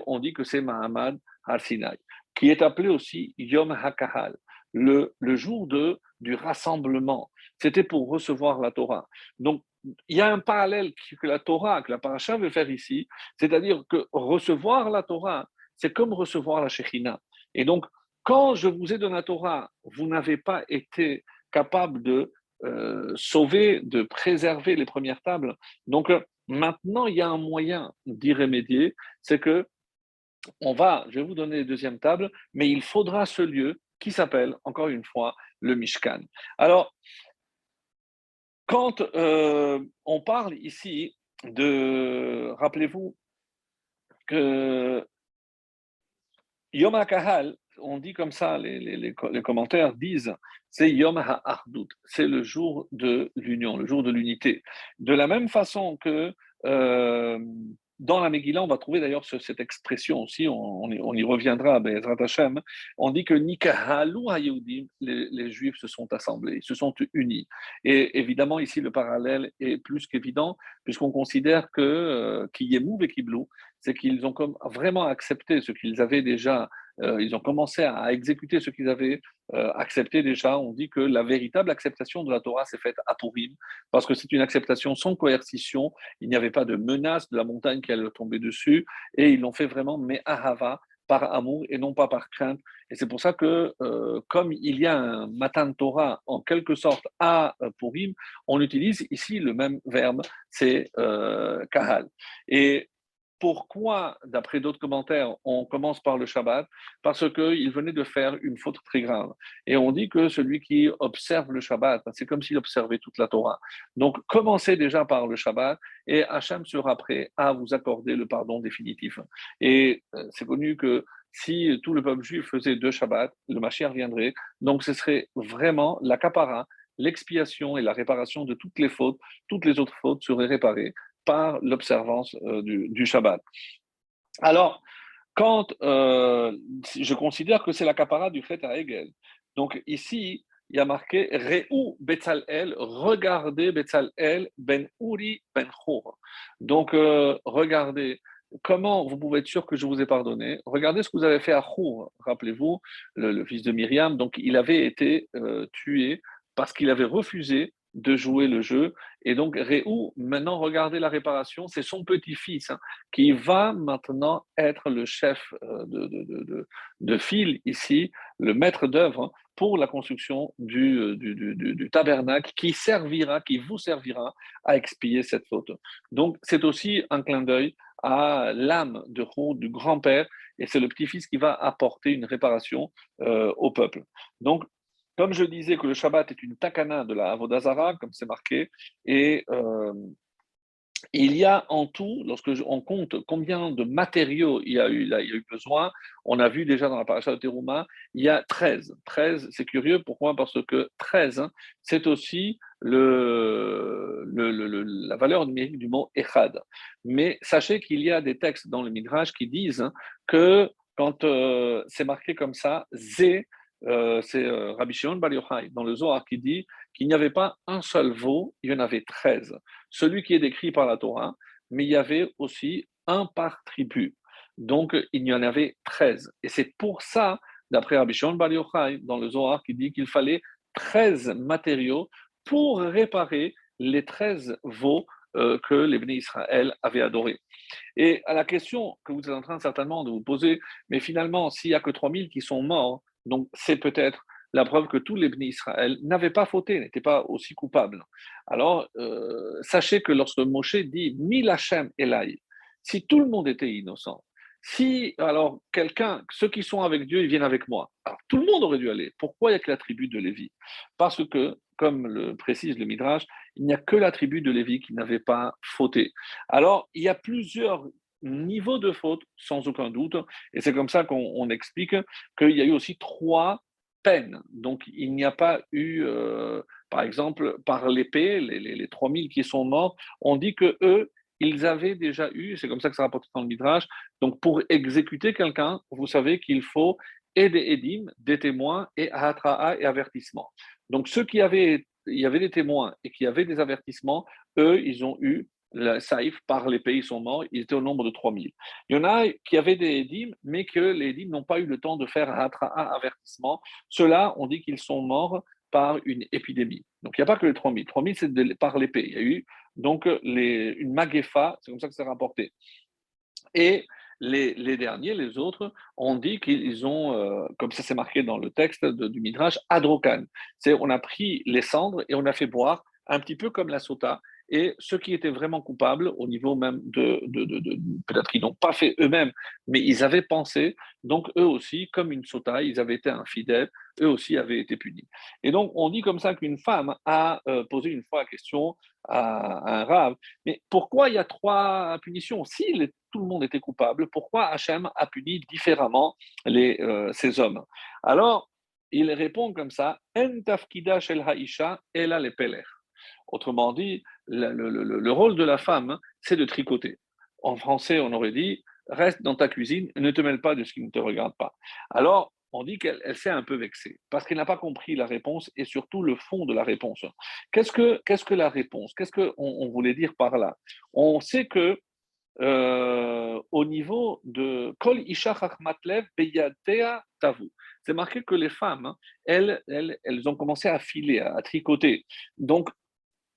on dit que c'est Mahamad al-Sinai, qui est appelé aussi Yom HaKahal, le, le jour du rassemblement. C'était pour recevoir la Torah. Donc, il y a un parallèle que la Torah, que la paracha veut faire ici, c'est-à-dire que recevoir la Torah, c'est comme recevoir la Shekhinah. Et donc, quand je vous ai donné la Torah, vous n'avez pas été capable de sauver, de préserver les premières tables. Donc, euh, maintenant, il y a un moyen d'y remédier, c'est que on va, je vais vous donner les deuxièmes tables, mais il faudra ce lieu qui s'appelle, encore une fois, le Mishkan. Alors, quand euh, on parle ici de, rappelez-vous que Yom HaKahal, on dit comme ça, les, commentaires disent, c'est Yom HaArdut, c'est le jour de l'union, le jour de l'unité. De la même façon que euh, dans la Megillah, on va trouver d'ailleurs cette expression aussi, on, y reviendra, Hashem, on dit que Nikahalu HaYehudim, les, Juifs se sont assemblés, se sont unis. Et évidemment, ici, le parallèle est plus qu'évident, puisqu'on considère que euh, et Kiblou, c'est qu'ils ont comme vraiment accepté ce qu'ils avaient déjà ils ont commencé à exécuter ce qu'ils avaient euh, accepté déjà. On dit que la véritable acceptation de la Torah s'est faite à Purim, parce que c'est une acceptation sans coercition. Il n'y avait pas de menace de la montagne qui allait tomber dessus, et ils l'ont fait vraiment, mais ahava, par amour et non pas par crainte. Et c'est pour ça que, euh, comme il y a un Matan Torah en quelque sorte à Purim, on utilise ici le même verbe, c'est kahal. Et pourquoi, d'après d'autres commentaires, on commence par le Shabbat? Parce qu'il venait de faire une faute très grave. Et on dit que celui qui observe le Shabbat, c'est comme s'il observait toute la Torah. Donc, commencez déjà par le Shabbat et Hachem sera prêt à vous accorder le pardon définitif. Et euh, c'est connu que si tout le peuple juif faisait deux Shabbats, le Mashiach viendrait. Donc, ce serait vraiment la l'expiation et la réparation de toutes les fautes, toutes les autres fautes seraient réparées par l'observance euh, du, Shabbat. Alors, quand euh, je considère que c'est la capara du Chet à Hegel, donc ici, il y a marqué Re'u Betzalel, regardez Betzalel ben Uri ben Chour. Donc, euh, regardez comment vous pouvez être sûr que je vous ai pardonné? Regardez ce que vous avez fait à Chour. Rappelez-vous, le, fils de Myriam, donc il avait été tué parce qu'il avait refusé de jouer le jeu. Et donc, Réou, maintenant, regardez la réparation, c'est son petit-fils hein, qui va maintenant être le chef euh, de, de, de, file ici, le maître d'œuvre pour la construction du, du, du, tabernacle qui servira, qui vous servira à expier cette faute. Donc, c'est aussi un clin d'œil à l'âme de Rou, du grand-père, et c'est le petit-fils qui va apporter une réparation euh, au peuple. Donc, comme je disais que le Shabbat est une takana de la Avodazara, comme c'est marqué, et euh, il y a en tout, lorsque on compte combien de matériaux il y a eu, là, il y a eu besoin, on a vu déjà dans la paracha de Teruma, il y a 13. 13, c'est curieux, pourquoi? Parce que 13, hein, c'est aussi le, la valeur numérique du mot Echad. Mais sachez qu'il y a des textes dans le Midrash qui disent que quand euh, c'est marqué comme ça, Zé, euh, c'est euh, Rabbi Shimon Bar Yochai dans le Zohar qui dit qu'il n'y avait pas un seul veau, il y en avait treize. Celui qui est décrit par la Torah, mais il y avait aussi un par tribu. Donc, il y en avait treize. Et c'est pour ça, d'après Rabbi Shimon Bar Yochai, dans le Zohar, qui dit qu'il fallait treize matériaux pour réparer les treize veaux euh, que les Israël avaient adorés. Et à la question que vous êtes en train certainement de vous poser, mais finalement, s'il n'y a que 3000 qui sont morts, donc c'est peut-être la preuve que tous les bénis Israël n'avaient pas fauté, n'étaient pas aussi coupables. Alors, euh, sachez que lorsque Moshe dit Mil Hashem Elai, si tout le monde était innocent, si alors quelqu'un, ceux qui sont avec Dieu, ils viennent avec moi. Alors tout le monde aurait dû aller. Pourquoi il n'y a que la tribu de Lévi? Parce que, comme le précise le Midrash, il n'y a que la tribu de Lévi qui n'avait pas fauté. Alors il y a plusieurs niveaux de faute, sans aucun doute, et c'est comme ça qu'on explique qu'il y a eu aussi trois peines. Donc il n'y a pas eu, euh, par exemple, par l'épée, les, les, les 3000 qui sont morts, on dit que eux, ils avaient déjà eu, c'est comme ça que ça rapporte dans le Midrash, donc pour exécuter quelqu'un, vous savez qu'il faut et des édim, des témoins, et ahatra'a et avertissement. Donc ceux qui avaient, il y avait des témoins et qui avaient des avertissements, eux, ils ont eu le saïf par les pays sont morts, ils étaient au nombre de 3000. Il y en a qui avaient des édim, mais que les édim n'ont pas eu le temps de faire ahatra'a, avertissement. Ceux-là, on dit qu'ils sont morts par une épidémie. Donc il n'y a pas que les 3000. 3000, c'est par l'épée. Il y a eu donc les, une maguefa, c'est comme ça que c'est rapporté. Et les, les, derniers, les autres, ont dit qu'ils ont, euh, comme ça c'est marqué dans le texte du Midrash, adrokan. C'est on a pris les cendres et on a fait boire un petit peu comme la sota et ceux qui étaient vraiment coupables au niveau même de, peut-être qu'ils n'ont pas fait eux-mêmes, mais ils avaient pensé, donc eux aussi, comme une sota, ils avaient été infidèles, eux aussi avaient été punis. Et donc on dit comme ça qu'une femme a euh, posé une fois la question à, un rave, mais pourquoi il y a trois punitions? Si tout le monde était coupable, pourquoi Hachem a puni différemment les, euh, ces hommes? Alors, il répond comme ça, En tafkida shel haisha ela le. Autrement dit, le, rôle de la femme, hein, c'est de tricoter. En français, on aurait dit reste dans ta cuisine, ne te mêle pas de ce qui ne te regarde pas. Alors, on dit qu'elle s'est un peu vexée parce qu'elle n'a pas compris la réponse et surtout le fond de la réponse. Qu'est-ce que, qu'est-ce que la réponse? Qu'est-ce qu'on on voulait dire par là? On sait que euh, au niveau de Kol Isha Matlev Tavu, c'est marqué que les femmes, hein, elles, elles, elles, ont commencé à filer, à, tricoter. Donc,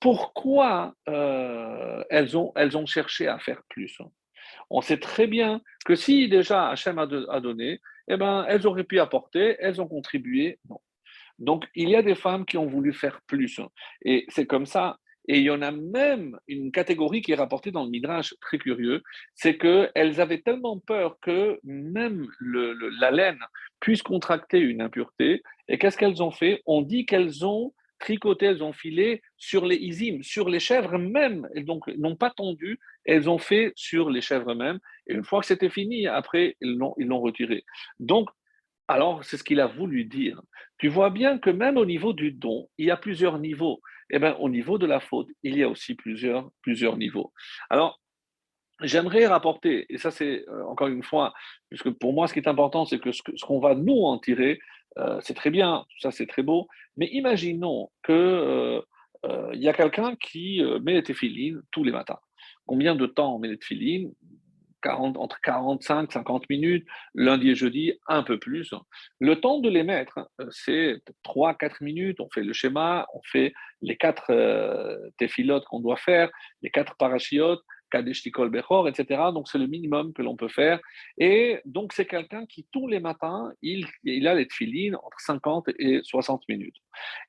pourquoi euh, elles, ont, elles ont cherché à faire plus On sait très bien que si déjà Hachem a, donné, eh ben, elles auraient pu apporter, elles ont contribué. Donc, il y a des femmes qui ont voulu faire plus. Et c'est comme ça. Et il y en a même une catégorie qui est rapportée dans le Midrash, très curieux, c'est qu'elles avaient tellement peur que même la laine puisse contracter une impureté. Et qu'est-ce qu'elles ont fait? On dit qu'elles ont tricoté, elles ont filé sur les isim, sur les chèvres même. Elles donc n'ont pas tendu, elles ont fait sur les chèvres même. Et une fois que c'était fini, après, ils l'ont, retiré. Donc, alors, c'est ce qu'il a voulu dire. Tu vois bien que même au niveau du don, il y a plusieurs niveaux. Eh bien, au niveau de la faute, il y a aussi plusieurs, plusieurs niveaux. Alors, j'aimerais rapporter, et ça c'est euh, encore une fois, puisque pour moi ce qui est important, c'est que ce, qu'on va nous en tirer, euh, c'est très bien, ça c'est très beau, mais imaginons qu'il euh, y a quelqu'un qui met les téfilines tous les matins. Combien de temps on met les téfilines entre 45 50 minutes, lundi et jeudi, un peu plus. Le temps de les mettre, euh, c'est 3-4 minutes. On fait le schéma, on fait les quatre euh, téphilotes qu'on doit faire, les quatre parachiotes, Kadeshtikol Bechor, etc. Donc, c'est le minimum que l'on peut faire. Et donc, c'est quelqu'un qui, tous les matins, il, il a les tefilines entre 50 et 60 minutes.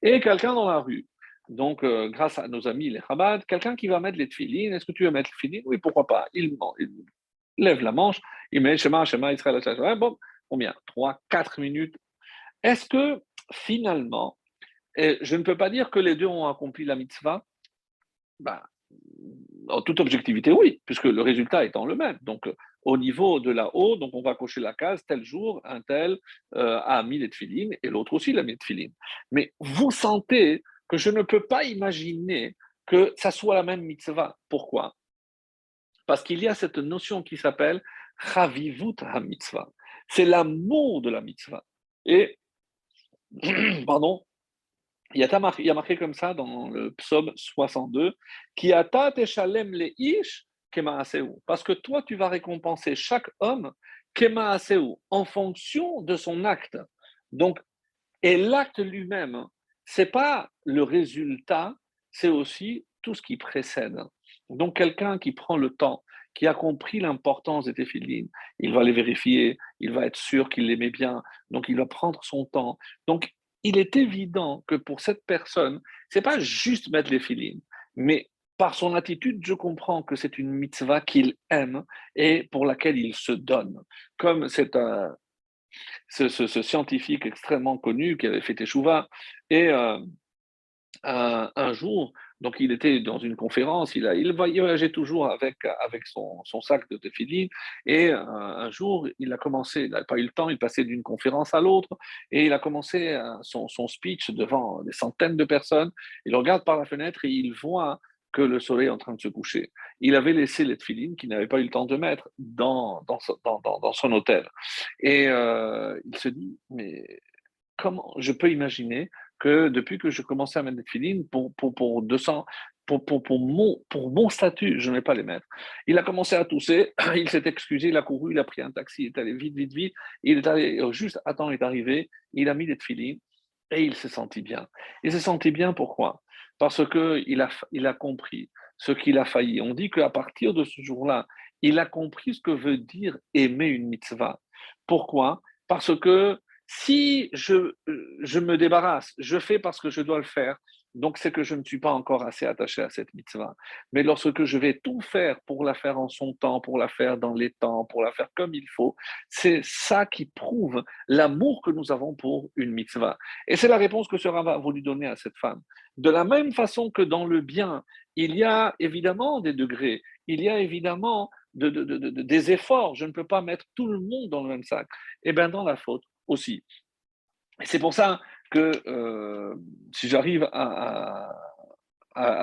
Et quelqu'un dans la rue, donc, euh, grâce à nos amis les Chabad, quelqu'un qui va mettre les tefilines, est-ce que tu veux mettre les tefilines Oui, pourquoi pas il, lève la manche, il met Shema, Shema, Israël, Israël. Bon, combien 3, 4 minutes. Est-ce que finalement, je ne peux pas dire que les deux ont accompli la mitzvah ben, En toute objectivité, oui, puisque le résultat étant le même. Donc, au niveau de la haut, donc on va cocher la case, tel jour, un tel euh, a mis les tefilines et l'autre aussi l'a mis. Mais vous sentez que je ne peux pas imaginer que ça soit la même mitzvah. Pourquoi? Parce qu'il y a cette notion qui s'appelle Chavivut HaMitzvah. C'est l'amour de la mitzvah. Et pardon, il y, a marqué, comme ça dans le psaume 62, qui parce que toi, tu vas récompenser chaque homme en fonction de son acte. Donc, et l'acte lui-même, c'est pas le résultat, c'est aussi tout ce qui précède. Donc, quelqu'un qui prend le temps, qui a compris l'importance des téphilines, il va les vérifier, il va être sûr qu'il l'aimait bien, donc il va prendre son temps. Donc, il est évident que pour cette personne, c'est pas juste mettre les filines, mais par son attitude, je comprends que c'est une mitzvah qu'il aime et pour laquelle il se donne. Comme c'est ce, scientifique extrêmement connu qui avait fait Teshuva, et euh, un, jour, donc il était dans une conférence, il, a, il voyageait toujours avec, son, sac de tefillin, et euh, un, jour, il a commencé, il n'a pas eu le temps, il passait d'une conférence à l'autre, et il a commencé euh, son, speech devant des centaines de personnes, il regarde par la fenêtre et il voit que le soleil est en train de se coucher. Il avait laissé les tefilines qu'il n'avait pas eu le temps de mettre dans, son hôtel. Et euh, il se dit, mais comment je peux imaginer que depuis que je commençais à mettre des tefilines, pour, pour, pour 200, pour, pour, pour, mon, pour mon statut, je ne vais pas les mettre. Il a commencé à tousser, il s'est excusé, il a couru, il a pris un taxi, il est allé vite, vite, vite. Il est allé, juste à temps, il est arrivé, il a mis des tefilines et il s'est senti bien. Il s'est senti bien pourquoi? Parce qu'il a, il a compris ce qu'il a failli. On dit qu'à partir de ce jour-là, il a compris ce que veut dire aimer une mitzvah. Pourquoi? Parce que si je, je me débarrasse, je fais parce que je dois le faire, donc, c'est que je ne suis pas encore assez attaché à cette mitzvah. Mais lorsque je vais tout faire pour la faire en son temps, pour la faire dans les temps, pour la faire comme il faut, c'est ça qui prouve l'amour que nous avons pour une mitzvah. Et c'est la réponse que ce rabbin a voulu donner à cette femme. De la même façon que dans le bien, il y a évidemment des degrés, il y a évidemment des efforts. Je ne peux pas mettre tout le monde dans le même sac. Et bien dans la faute aussi. C'est pour ça que euh, si j'arrive à,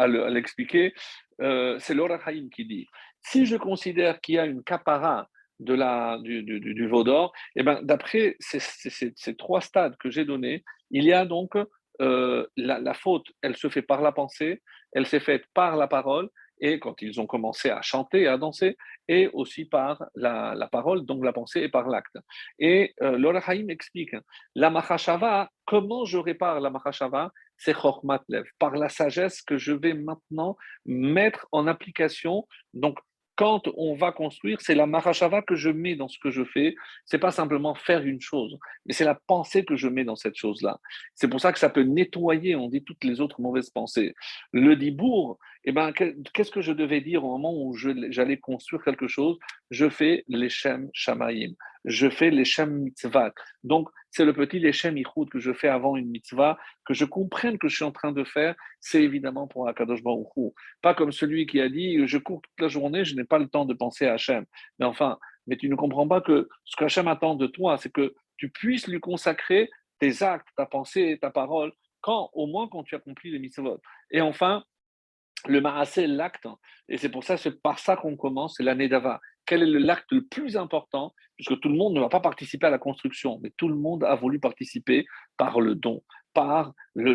l'expliquer, euh, c'est Laura Haïm qui dit si je considère qu'il y a une capara de la, du, du, veau d'or, eh ben, d'après ces, ces, trois stades que j'ai donnés, il y a donc euh, la, la, faute, elle se fait par la pensée, elle s'est faite par la parole, et quand ils ont commencé à chanter, à danser, et aussi par la, parole, donc la pensée, et par l'acte. Et euh, Laura Haïm explique, la Mahashava, comment je répare la Mahashava? C'est Chormatlev, par la sagesse que je vais maintenant mettre en application, donc quand on va construire, c'est la marachava que je mets dans ce que je fais. C'est pas simplement faire une chose, mais c'est la pensée que je mets dans cette chose-là. C'est pour ça que ça peut nettoyer, on dit, toutes les autres mauvaises pensées. Le dibour, eh ben, qu'est-ce que je devais dire au moment où j'allais construire quelque chose? Je fais l'Echem Shamayim, je fais l'Echem Mitzvah. Donc, c'est le petit l'Echem Ichud que je fais avant une mitzvah, que je comprenne que je suis en train de faire, c'est évidemment pour Akadosh Baruch Pas comme celui qui a dit Je cours toute la journée, je n'ai pas le temps de penser à Hachem. Mais enfin, mais tu ne comprends pas que ce qu'Hachem attend de toi, c'est que tu puisses lui consacrer tes actes, ta pensée, ta parole, quand, au moins quand tu accomplis les mitzvot. Et enfin, le marasé, l'acte, et c'est pour ça, c'est par ça qu'on commence, l'année d'Ava. Quel est l'acte le plus important Puisque tout le monde ne va pas participer à la construction, mais tout le monde a voulu participer par le don, par le,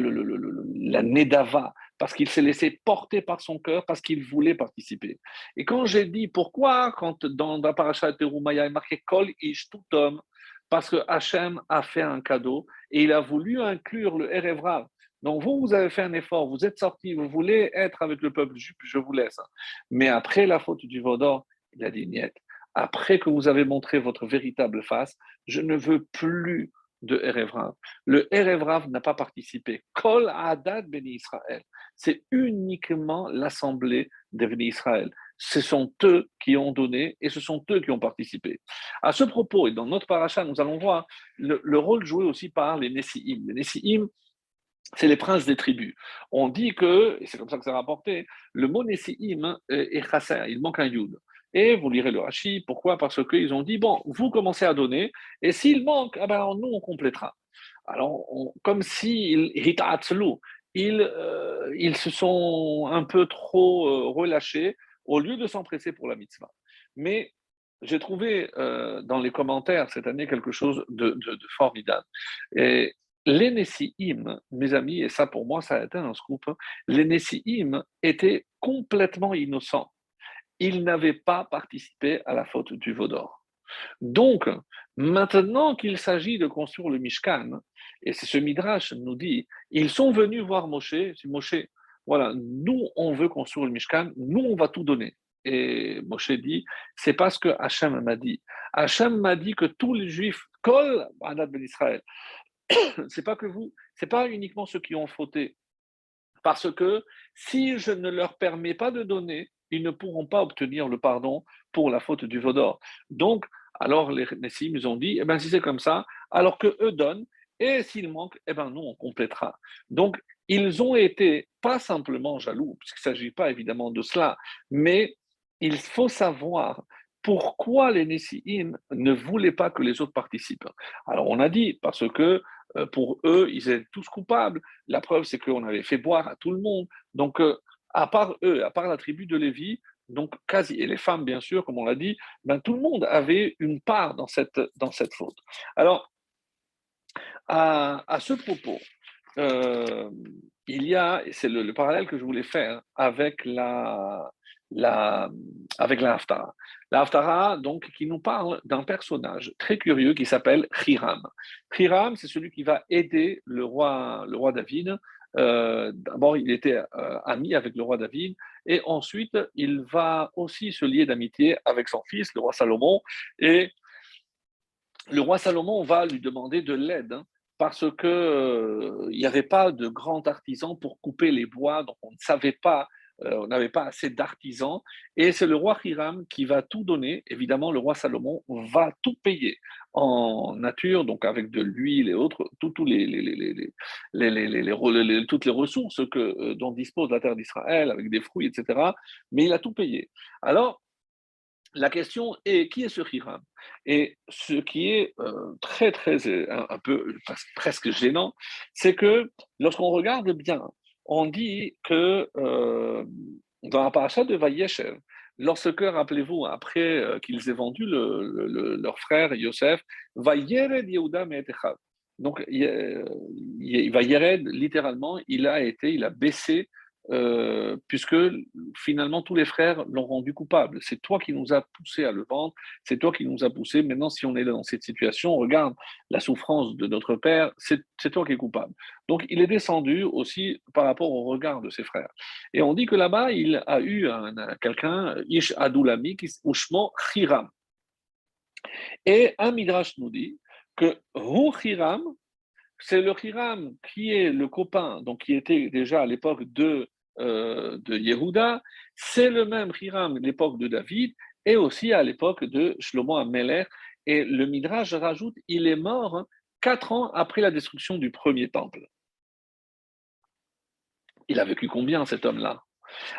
l'année d'Ava, parce qu'il s'est laissé porter par son cœur, parce qu'il voulait participer. Et quand j'ai dit pourquoi, quand dans la paracha Teroumaya est marqué Kol Ish, tout homme, parce que Hachem a fait un cadeau et il a voulu inclure le Erevrav donc vous, vous avez fait un effort, vous êtes sorti, vous voulez être avec le peuple juif, je vous laisse. Mais après la faute du Vaudor, il a dit Niet. Après que vous avez montré votre véritable face, je ne veux plus de Erevrav. Le Erevrav n'a pas participé. Kol Adad Béni Israël. C'est uniquement l'assemblée des Béni Israël. Ce sont eux qui ont donné et ce sont eux qui ont participé. À ce propos, et dans notre paracha, nous allons voir le, le rôle joué aussi par les Nessi'im. Les c'est les princes des tribus. On dit que, et c'est comme ça que c'est rapporté, le mot Nessi'im est chasser, il manque un yud. Et vous lirez le Rashi, pourquoi? Parce qu'ils ont dit, bon, vous commencez à donner, et s'il manque, ah ben, nous, on complétera. Alors, comme s'ils ils, euh, ils se sont un peu trop euh, relâchés au lieu de s'empresser pour la mitzvah. Mais j'ai trouvé euh, dans les commentaires cette année quelque chose de, de formidable. Et les Nessi'im, mes amis, et ça pour moi, ça a été un scoop, hein, les Nessi'im étaient complètement innocents. Ils n'avaient pas participé à la faute du Vaudor. Donc, maintenant qu'il s'agit de construire le Mishkan, et c'est ce Midrash nous dit, ils sont venus voir Moshe, Moshe, voilà, nous on veut construire le Mishkan, nous on va tout donner. Et Moshe dit, c'est pas ce que Hachem m'a dit. Hachem m'a dit que tous les juifs, Kol Anad Ben Israël, c'est pas que vous, c'est pas uniquement ceux qui ont fauté. Parce que si je ne leur permets pas de donner, ils ne pourront pas obtenir le pardon pour la faute du Vaudor. Donc, alors les Nessim, ils ont dit, eh ben, si c'est comme ça, alors que eux donnent, et s'il manque, eh ben, nous, on complétera. Donc, ils ont été pas simplement jaloux, puisqu'il ne s'agit pas évidemment de cela, mais il faut savoir pourquoi les Nessim ne voulaient pas que les autres participent. Alors, on a dit, parce que pour eux, ils étaient tous coupables. La preuve, c'est qu'on avait fait boire à tout le monde. Donc, euh, à part eux, à part la tribu de Lévi, donc quasi, et les femmes, bien sûr, comme on l'a dit, ben, tout le monde avait une part dans cette, dans cette faute. Alors, à, ce propos, euh, il y a, c'est le, parallèle que je voulais faire avec la, la, avec la Haftara. La Haftara, donc, qui nous parle d'un personnage très curieux qui s'appelle Hiram. Hiram, c'est celui qui va aider le roi, le roi David. Euh, d'abord, il était euh, ami avec le roi David, et ensuite, il va aussi se lier d'amitié avec son fils, le roi Salomon, et le roi Salomon va lui demander de l'aide. Hein, parce qu'il euh, n'y avait pas de grands artisans pour couper les bois, donc on ne savait pas on n'avait pas assez d'artisans, et c'est le roi Hiram qui va tout donner. Évidemment, le roi Salomon va tout payer en nature, donc avec de l'huile et autres, toutes les ressources que, euh, dont dispose la terre d'Israël, avec des fruits, etc. Mais il a tout payé. Alors, la question est qui est ce Hiram? Et ce qui est euh, très, très, un, peu presque gênant, c'est que lorsqu'on regarde bien on dit que euh, dans la paracha de Vayeshev, lorsque, rappelez-vous, après euh, qu'ils aient vendu leur frère Yosef, Vayered Yehuda Me'etechav. Donc, littéralement, il a été, il a baissé euh, puisque finalement tous les frères l'ont rendu coupable. C'est toi qui nous as poussé à le vendre, c'est toi qui nous as poussé. Maintenant, si on est dans cette situation, regarde la souffrance de notre père, c'est toi qui es coupable. Donc, il est descendu aussi par rapport au regard de ses frères. Et on dit que là-bas, il a eu quelqu'un, Ish Adoulami, qui Ushmo Hiram. Et un Midrash nous dit que Hu Hiram, c'est le Hiram qui est le copain, donc qui était déjà à l'époque de euh, de Yehuda, c'est le même Hiram de l'époque de David et aussi à l'époque de Shlomo Ameler. Et le Midrash rajoute, il est mort quatre ans après la destruction du premier temple. Il a vécu combien cet homme-là?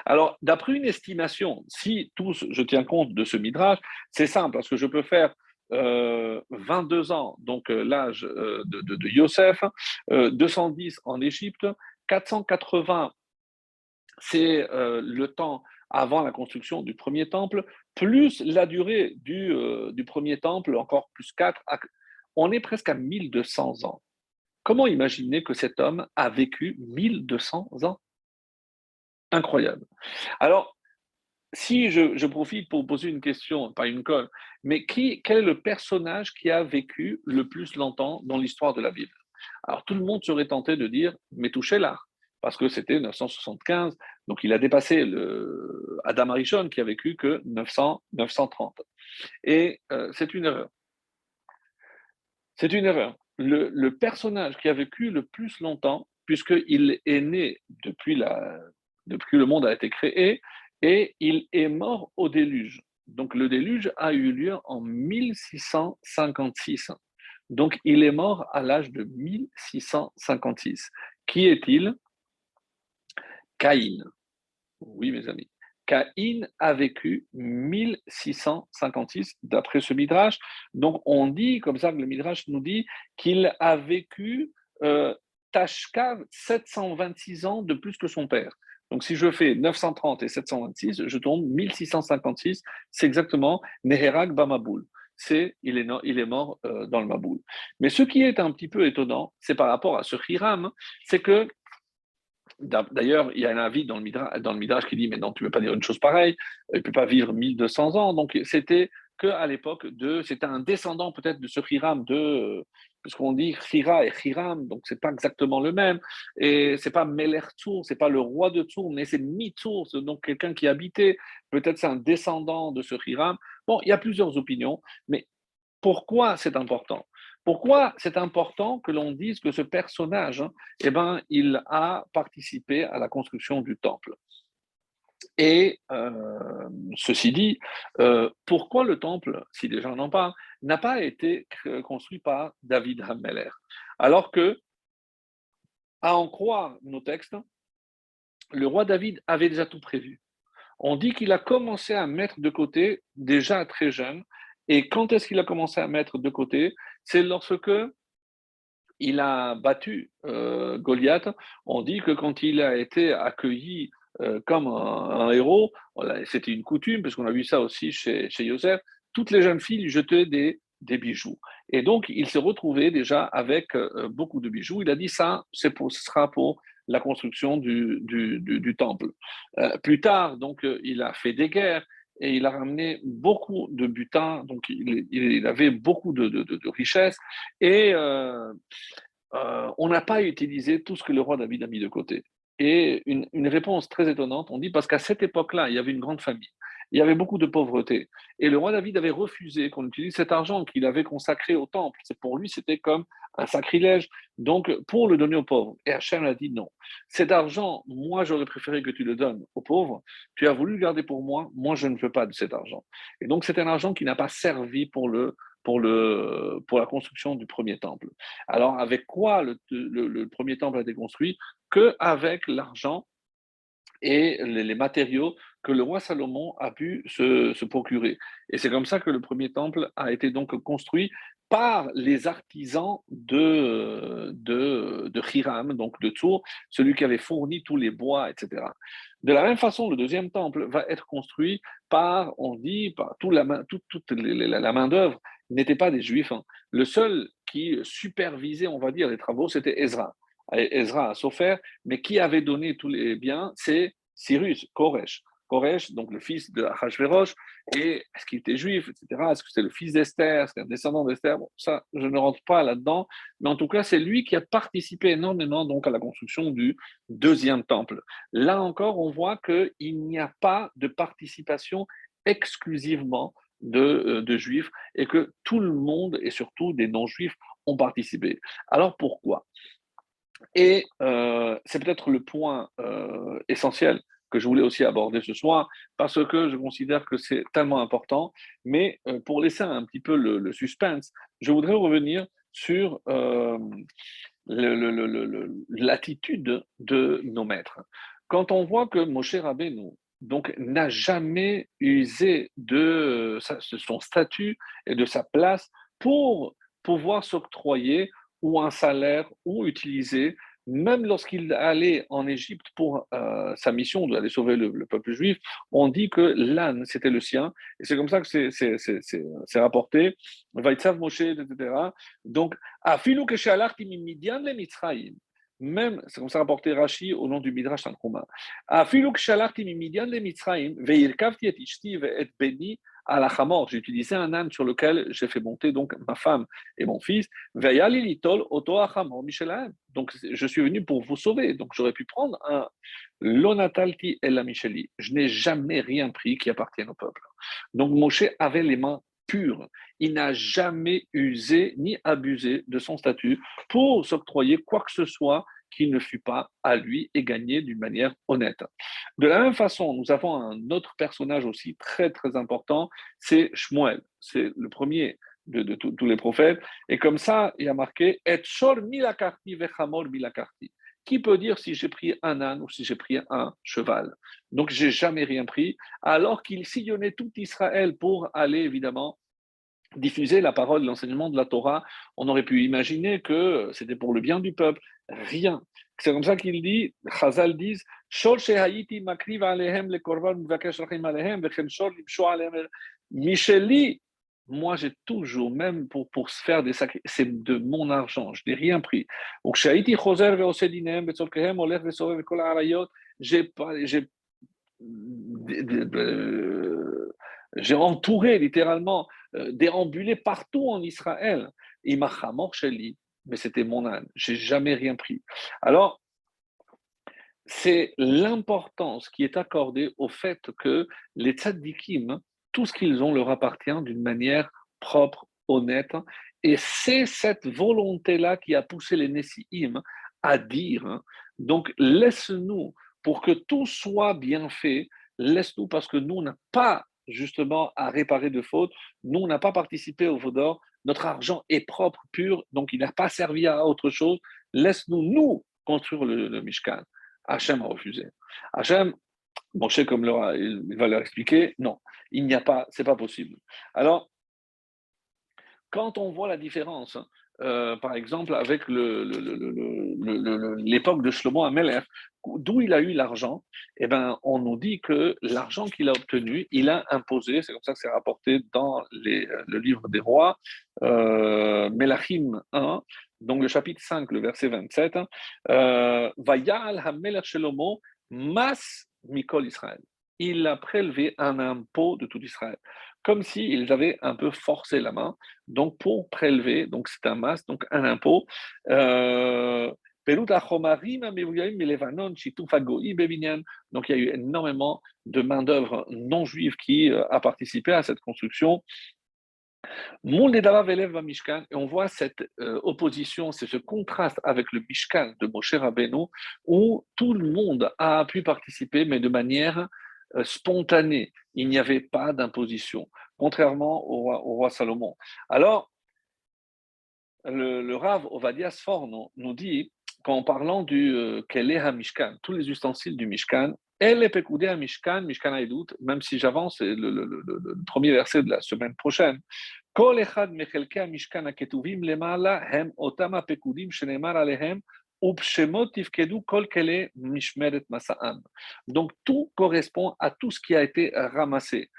Alors, d'après une estimation, si tous je tiens compte de ce midrash, c'est simple parce que je peux faire 22 euh, ans, donc euh, l'âge de, de, Yosef, 210 en Égypte, 480 c'est euh, le temps avant la construction du premier temple, plus la durée du, euh, du premier temple, encore plus 4. On est presque à 1200 ans. Comment imaginer que cet homme a vécu 1200 ans? Incroyable. Alors, si je, je, profite pour poser une question, pas une colle, mais qui, quel est le personnage qui a vécu le plus longtemps dans l'histoire de la Bible? Alors, tout le monde serait tenté de dire l'art parce que c'était 975. Donc il a dépassé le Adam Arishon qui a vécu que 900, 930. Et euh, c'est une erreur. C'est une erreur. Le, personnage qui a vécu le plus longtemps, puisqu'il est né depuis, la, depuis que le monde a été créé, et il est mort au déluge. Donc le déluge a eu lieu en 1656. Donc il est mort à l'âge de 1656. Qui est-il? Caïn. Oui, mes amis. Caïn a vécu 1656 d'après ce Midrash. Donc on dit, comme ça, le Midrash nous dit qu'il a vécu euh, Tashkav 726 ans de plus que son père. Donc si je fais 930 et 726, je tombe 1656. C'est exactement Neherag Bamaboul. c'est il est, il est mort euh, dans le Maboul. Mais ce qui est un petit peu étonnant, c'est par rapport à ce Hiram, c'est que D'ailleurs, il y a un avis dans le, Midrash, qui dit Mais non, tu ne peux pas dire une chose pareille, il ne peut pas vivre 1200 ans. Donc, c'était qu'à l'époque de. C'était un descendant peut-être de ce Hiram, de, puisqu'on dit Hira et Hiram, donc c'est pas exactement le même. Et c'est pas Meler Tour, c'est pas le roi de Tour, mais c'est Mitour, donc quelqu'un qui habitait. Peut-être c'est un descendant de ce Hiram. Bon, il y a plusieurs opinions, mais pourquoi c'est important? Pourquoi c'est important que l'on dise que ce personnage, hein, eh ben, il a participé à la construction du temple? Et euh, ceci dit, euh, pourquoi le temple, si déjà on en parle, n'a pas été construit par David Hammeler? Alors que, à en croire nos textes, le roi David avait déjà tout prévu. On dit qu'il a commencé à mettre de côté déjà très jeune. Et quand est-ce qu'il a commencé à mettre de côté? C'est lorsque il a battu euh, Goliath. On dit que quand il a été accueilli euh, comme un, héros. C'était une coutume, parce qu'on a vu ça aussi chez, chez Joseph. Toutes les jeunes filles lui jetaient des, bijoux. Et donc, il s'est retrouvé déjà avec euh, beaucoup de bijoux. Il a dit ça, ce sera pour la construction du, temple. Plus tard, donc, il a fait des guerres et il a ramené beaucoup de butin, donc il, avait beaucoup de, richesses. Et on n'a pas utilisé tout ce que le roi David a mis de côté. Et une, réponse très étonnante, on dit parce qu'à cette époque-là, il y avait une grande famille, il y avait beaucoup de pauvreté. Et le roi David avait refusé qu'on utilise cet argent qu'il avait consacré au temple. Pour lui, c'était comme un sacrilège. Donc, pour le donner aux pauvres. Et Hachem a dit non. Cet argent, moi, j'aurais préféré que tu le donnes aux pauvres. Tu as voulu le garder pour moi. Moi, je ne veux pas de cet argent. Et donc, c'est un argent qui n'a pas servi pour le pour, le, pour la construction du premier temple. Alors, avec quoi le, le, premier temple a été construit? Qu'avec l'argent et les, matériaux que le roi Salomon a pu se, procurer. Et c'est comme ça que le premier temple a été donc construit par les artisans de, de, de Hiram, donc de Tours, celui qui avait fourni tous les bois, etc. De la même façon, le deuxième temple va être construit par, on dit, par toute la main, toute, la main d'œuvre n'était pas des juifs. Hein. Le seul qui supervisait, on va dire, les travaux, c'était Ezra. Ezra a souffert, mais qui avait donné tous les biens, c'est Cyrus, Koresh. Koresh, donc le fils de Achashverosh, et est-ce qu'il était juif, etc. Est-ce que c'est le fils d'Esther, est-ce un descendant d'Esther? Ça, je ne rentre pas là-dedans, mais en tout cas, c'est lui qui a participé énormément donc à la construction du deuxième temple. Là encore, on voit qu'il n'y a pas de participation exclusivement de, euh, de, juifs et que tout le monde, et surtout des non-juifs, ont participé. Alors pourquoi? Et euh, c'est peut-être le point euh, essentiel que je voulais aussi aborder ce soir, parce que je considère que c'est tellement important. Mais euh, pour laisser un petit peu le, suspense, je voudrais revenir sur l'attitude de nos maîtres. Quand on voit que Moshe Rabbeinu donc n'a jamais usé de son statut et de sa place pour pouvoir s'octroyer ou un salaire ou utiliser même lorsqu'il allait en Égypte pour euh, sa mission d'aller sauver le, peuple juif, on dit que l'âne, c'était le sien. Et c'est comme ça que c'est rapporté. Vaitzav Moshe, etc. Donc, Afilu que Midian le Mitzrayim. Même, c'est comme ça rapporté Rashi au nom du Midrash Tanchuma. Afilu que Midian le Mitzrayim, veirkavti et ishti et beni à j'ai utilisé un âne sur lequel j'ai fait monter donc ma femme et mon fils. Donc je suis venu pour vous sauver. Donc j'aurais pu prendre un Lonatalti et la Micheli. Je n'ai jamais rien pris qui appartienne au peuple. Donc Moshe avait les mains pures. Il n'a jamais usé ni abusé de son statut pour s'octroyer quoi que ce soit qui ne fut pas à lui et gagné d'une manière honnête. De la même façon, nous avons un autre personnage aussi très très important, c'est Shmuel, c'est le premier de, tous les prophètes, et comme ça, il a marqué Et milakarti vechamor milakarti. Qui peut dire si j'ai pris un âne ou si j'ai pris un cheval? Donc, j'ai jamais rien pris, alors qu'il sillonnait tout Israël pour aller évidemment diffuser la parole, l'enseignement de la Torah, on aurait pu imaginer que c'était pour le bien du peuple. Rien. C'est comme ça qu'il dit, Chazal disent, Micheli, moi j'ai toujours, même pour, pour se faire des sacrifices, c'est de mon argent, je n'ai rien pris. Donc, j'ai j'ai entouré littéralement, euh, déambulé partout en Israël. Mais c'était mon âne, j'ai jamais rien pris. Alors, c'est l'importance qui est accordée au fait que les tzaddikim, tout ce qu'ils ont leur appartient d'une manière propre, honnête. Et c'est cette volonté-là qui a poussé les Nessiim à dire, donc laisse-nous pour que tout soit bien fait, laisse-nous parce que nous, on n'a pas justement à réparer de fautes, nous, on n'a pas participé au Vaudor, notre argent est propre, pur, donc il n'a pas servi à autre chose, laisse-nous, nous, construire le, Mishkan. Hachem a refusé. Hachem, Moshe, comme il va leur expliquer, non, il n'y a pas, c'est pas possible. Alors, quand on voit la différence, euh, par exemple, avec l'époque de Shlomo Ameler, d'où il a eu l'argent, eh ben, on nous dit que l'argent qu'il a obtenu, il a imposé, c'est comme ça que c'est rapporté dans le livre des rois, euh, Melachim 1, donc le chapitre 5, le verset 27, euh, Vayal Hamelech Shlomo Mas Mikol Israël. Il a prélevé un impôt de tout Israël comme s'ils avaient un peu forcé la main, donc pour prélever, donc c'est un masque, donc un impôt. Euh, donc il y a eu énormément de main-d'œuvre non juive qui euh, a participé à cette construction. Et on voit cette euh, opposition, c'est ce contraste avec le Mishkan de Moshe Rabbeinu, où tout le monde a pu participer, mais de manière euh, spontané. Il n'y avait pas d'imposition, contrairement au roi, Salomon. Alors, le, le Rav Ovadia Sfor nous, dit, qu'en parlant du euh, Mishkan, tous les ustensiles du Mishkan, Mishkan, Mishkan Aïdout, même si j'avance, le, le, premier verset de la semaine prochaine. Mishkan otama pekudim shenemar alehem donc tout correspond à tout ce qui a été ramassé.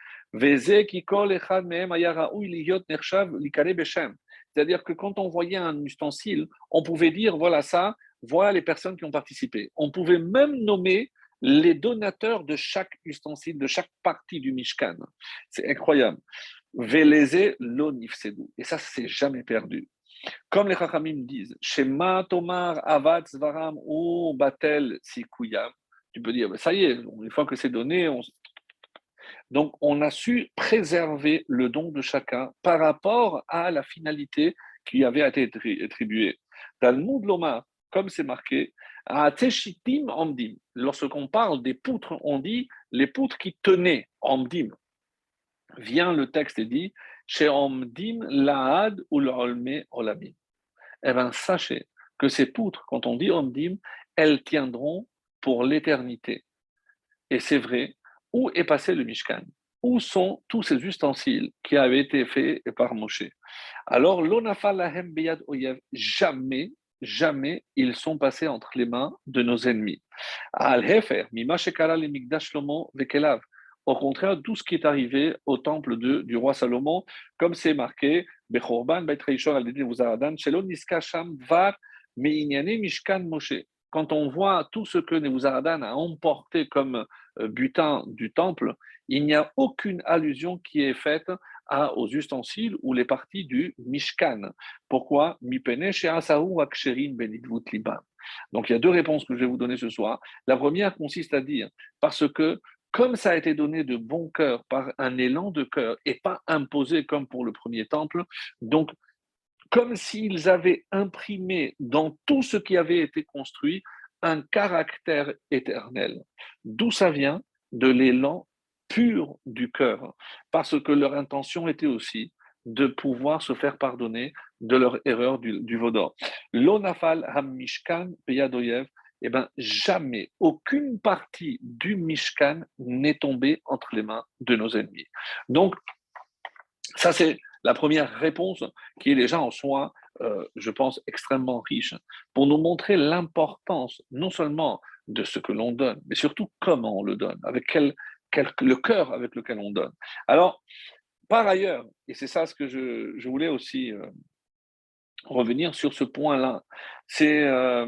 C'est-à-dire que quand on voyait un ustensile, on pouvait dire voilà ça, voilà les personnes qui ont participé. On pouvait même nommer les donateurs de chaque ustensile, de chaque partie du Mishkan. C'est incroyable. Veleze Et ça, c'est jamais perdu. Comme les Chachamim disent, Shema Tomar Avad Zvaram ou Batel Sikuyam, tu peux dire, ben, ça y est, une fois que c'est donné, on... donc on a su préserver le don de chacun par rapport à la finalité qui avait été attribuée. Talmud Loma, comme c'est marqué, à Teshitim Amdim. Lorsqu'on parle des poutres, on dit les poutres qui tenaient Amdim. Vient le texte et dit chez Omdim Laad ou l'Olme Olamim. Eh bien, sachez que ces poutres, quand on dit Omdim, elles tiendront pour l'éternité. Et c'est vrai, où est passé le Mishkan? Où sont tous ces ustensiles qui avaient été faits par Moshe? Alors, l'Onafalahem Beyad Oyev, jamais, jamais ils sont passés entre les mains de nos ennemis. Al-Hefer, le Vekelav. Au contraire, tout ce qui est arrivé au temple du roi Salomon, comme c'est marqué, quand on voit tout ce que Nebuzaradan a emporté comme euh, butin du temple, il n'y a aucune allusion qui est faite aux ustensiles ou les parties du Mishkan. Pourquoi? Donc il y a deux réponses que je vais vous donner ce soir. La première consiste à dire, parce que comme ça a été donné de bon cœur par un élan de cœur et pas imposé comme pour le premier temple, donc comme s'ils avaient imprimé dans tout ce qui avait été construit un caractère éternel. D'où ça vient? De l'élan pur du cœur, parce que leur intention était aussi de pouvoir se faire pardonner de leur erreur du, du Vaudor. L'onafal hamishkan peyadoyev, eh bien, jamais, aucune partie du Mishkan n'est tombée entre les mains de nos ennemis. Donc, ça, c'est la première réponse qui est déjà en soi, euh, je pense, extrêmement riche, pour nous montrer l'importance non seulement de ce que l'on donne, mais surtout comment on le donne, avec quel, quel, le cœur avec lequel on donne. Alors, Par ailleurs, et c'est ça ce que je, voulais aussi euh, revenir sur ce point-là, c'est euh,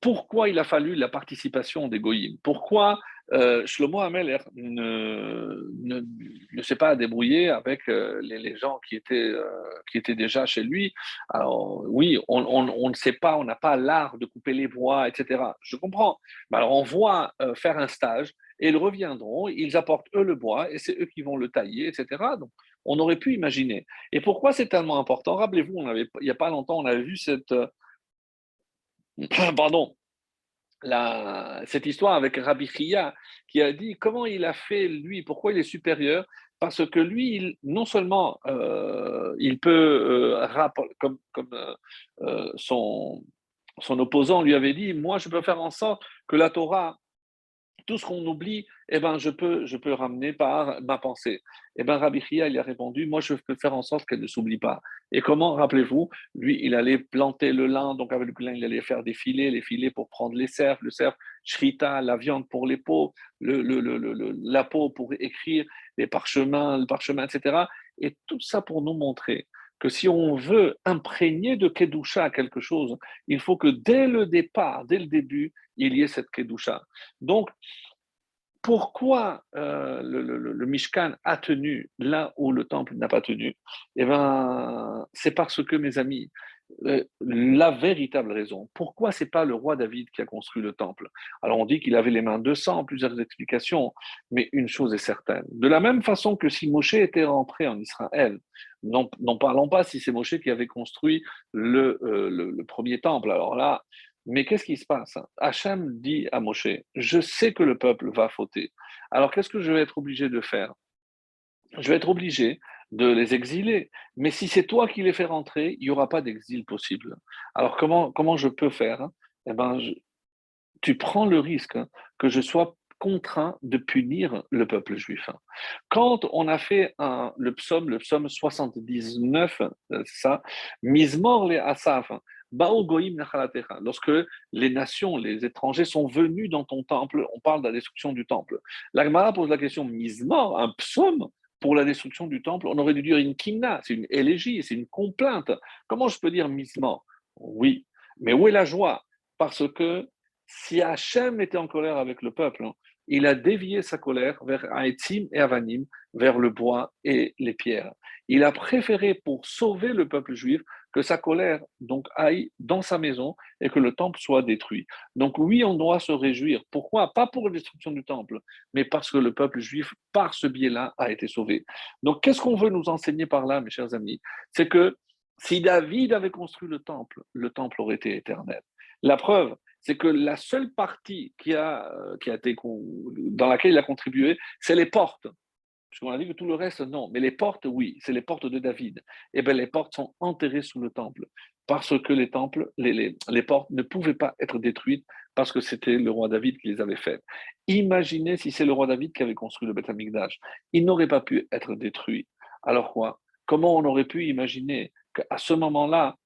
pourquoi il a fallu la participation des Goïms? Pourquoi euh, Shlomo Ameler ne, ne, s'est pas débrouillé avec euh, les, gens qui étaient, euh, qui étaient déjà chez lui? Alors oui, on, on, ne sait pas, on n'a pas l'art de couper les bois, etc. Je comprends. Mais alors on voit faire un stage et ils reviendront, ils apportent eux le bois et c'est eux qui vont le tailler, etc. Donc on aurait pu imaginer. Et pourquoi c'est tellement important? Rappelez-vous, il n'y a pas longtemps, on avait vu cette pardon, cette histoire avec Rabbi Chia qui a dit comment il a fait lui, pourquoi il est supérieur? Parce que lui, non seulement euh, il peut, euh, comme, comme euh, son opposant lui avait dit, moi je peux faire en sorte que la Torah tout ce qu'on oublie, eh ben, je, peux, je peux ramener par ma pensée. Eh ben, Rabbi Chia, il a répondu, moi, je peux faire en sorte qu'elle ne s'oublie pas. Et comment, rappelez-vous, lui, il allait planter le lin, donc avec le lin, il allait faire des filets, les filets pour prendre les cerfs, le cerf, shrita, la viande pour les peaux, le, le, le, la peau pour écrire, les parchemins, le parchemin, etc. Et tout ça pour nous montrer que si on veut imprégner de Kedusha quelque chose, il faut que dès le départ, dès le début, il y ait cette Kedusha. Donc, pourquoi euh, le, Mishkan a tenu là où le temple n'a pas tenu? Eh bien, c'est parce que, mes amis, euh, la véritable raison, pourquoi c'est pas le roi David qui a construit le temple? Alors on dit qu'il avait les mains de sang, plusieurs explications, mais une chose est certaine. De la même façon que si Moshe était rentré en Israël, n'en parlons pas si c'est Moshe qui avait construit le, euh, le, premier temple. Alors là, mais qu'est-ce qui se passe? Hachem dit à Moshe, je sais que le peuple va fauter. Alors qu'est-ce que je vais être obligé de faire? Je vais être obligé de les exiler. Mais si c'est toi qui les fais rentrer, il n'y aura pas d'exil possible. Alors comment, comment je peux faire? Eh ben, tu prends le risque que je sois contraint de punir le peuple juif. Quand on a fait le psaume, le psaume 79, euh, ça, Mismor les Asaf, Lorsque les nations, les étrangers sont venus dans ton temple, on parle de la destruction du temple. L'Agmara pose la question Mismor, un psaume pour la destruction du temple, on aurait dû dire une kimna, c'est une élégie, c'est une complainte. Comment je peux dire mismor Oui, mais où est la joie? Parce que si Hachem était en colère avec le peuple, il a dévié sa colère vers Aetim et Avanim, vers le bois et les pierres. Il a préféré, pour sauver le peuple juif, que sa colère donc aille dans sa maison et que le temple soit détruit. Donc oui, on doit se réjouir. Pourquoi? Pas pour la destruction du temple, mais parce que le peuple juif, par ce biais-là, a été sauvé. Donc qu'est-ce qu'on veut nous enseigner par là, mes chers amis? C'est que si David avait construit le temple, le temple aurait été éternel. La preuve, c'est que la seule partie qui a, euh, qui a été, dans laquelle il a contribué, c'est les portes. Puisqu'on a dit que tout le reste, non. Mais les portes, oui, c'est les portes de David. Eh bien, les portes sont enterrées sous le temple. Parce que les temples, les, les, portes ne pouvaient pas être détruites parce que c'était le roi David qui les avait faites. Imaginez si c'est le roi David qui avait construit le Beth Amikdash. Il n'aurait pas pu être détruit. Alors quoi? Comment on aurait pu imaginer qu'à ce moment-là,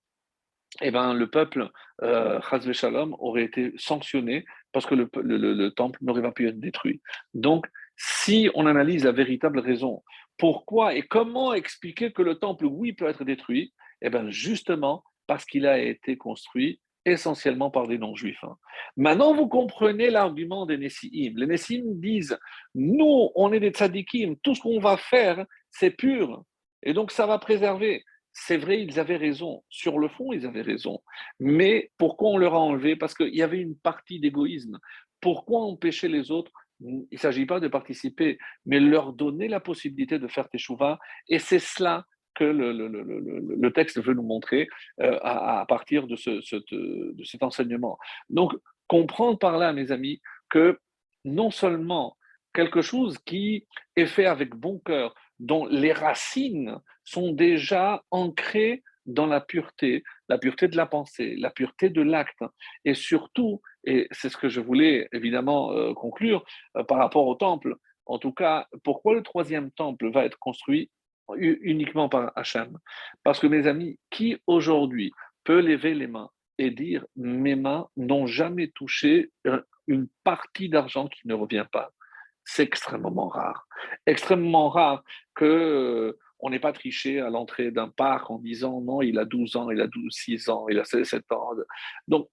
eh ben, le peuple, euh, Shalom, aurait été sanctionné parce que le, le temple n'aurait pas pu être détruit. Donc, si on analyse la véritable raison, pourquoi et comment expliquer que le temple, oui, peut être détruit? Eh bien, justement, parce qu'il a été construit essentiellement par des non-juifs. Hein. Maintenant, vous comprenez l'argument des Nessiim. Les Nessiim disent, nous, on est des tzadikim, tout ce qu'on va faire, c'est pur, et donc ça va préserver. C'est vrai, ils avaient raison. Sur le fond, ils avaient raison. Mais pourquoi on leur a enlevé? Parce qu'il y avait une partie d'égoïsme. Pourquoi empêcher les autres? Il ne s'agit pas de participer, mais leur donner la possibilité de faire teshuva. Et c'est cela que le, texte veut nous montrer euh, à, partir de, de cet enseignement. Donc, comprendre par là, mes amis, que non seulement quelque chose qui est fait avec bon cœur, dont les racines sont déjà ancrées dans la pureté, la pureté de la pensée, la pureté de l'acte, et surtout, et c'est ce que je voulais évidemment euh, conclure euh, par rapport au temple, en tout cas, pourquoi le troisième temple va être construit uniquement par Hachem? Parce que mes amis, qui aujourd'hui peut lever les mains et dire mes mains n'ont jamais touché une partie d'argent qui ne revient pas? C'est extrêmement rare. Extrêmement rare que euh, on n'ait pas triché à l'entrée d'un parc en disant non, il a 12 ans, il a 12, 6 ans, il a 7 ans. Donc,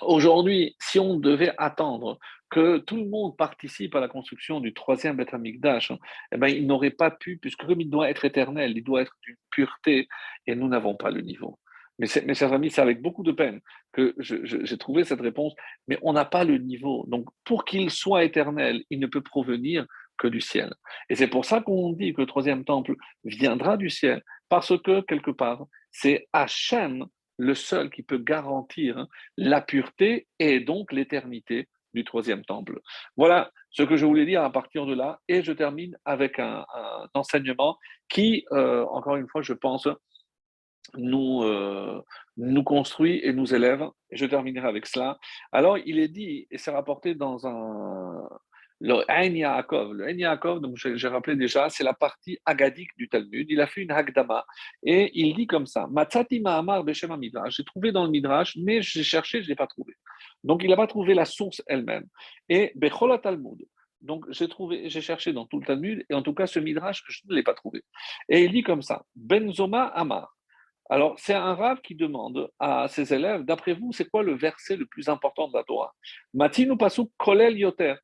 aujourd'hui, si on devait attendre que tout le monde participe à la construction du troisième Beth Amikdash, eh ben, il n'aurait pas pu, puisque comme il doit être éternel, il doit être d'une pureté, et nous n'avons pas le niveau. Mais mes chers amis, c'est avec beaucoup de peine que j'ai trouvé cette réponse, mais on n'a pas le niveau. Donc, pour qu'il soit éternel, il ne peut provenir que du ciel. Et c'est pour ça qu'on dit que le troisième temple viendra du ciel, parce que, quelque part, c'est Hachem le seul qui peut garantir la pureté et donc l'éternité du troisième temple. Voilà ce que je voulais dire à partir de là, et je termine avec un, enseignement qui, euh, encore une fois, je pense, nous, euh, nous construit et nous élève. Je terminerai avec cela. Alors, il est dit, et c'est rapporté dans un, le Ein Yaakov. Le Ein j'ai rappelé déjà, c'est la partie agadique du Talmud. Il a fait une Hagdama et il dit comme ça Matzati Ma'amar Beshem Midrash. J'ai trouvé dans le Midrash, mais j'ai cherché, je ne l'ai pas trouvé. Donc il n'a pas trouvé la source elle-même. Et Bechola Talmud. Donc j'ai trouvé, j'ai cherché dans tout le Talmud, et en tout cas ce Midrash, je ne l'ai pas trouvé. Et il dit comme ça Benzoma Amar. Alors, c'est un rave qui demande à ses élèves, d'après vous, c'est quoi le verset le plus important de la Torah? Matinu Pasuk Kolel Yoter.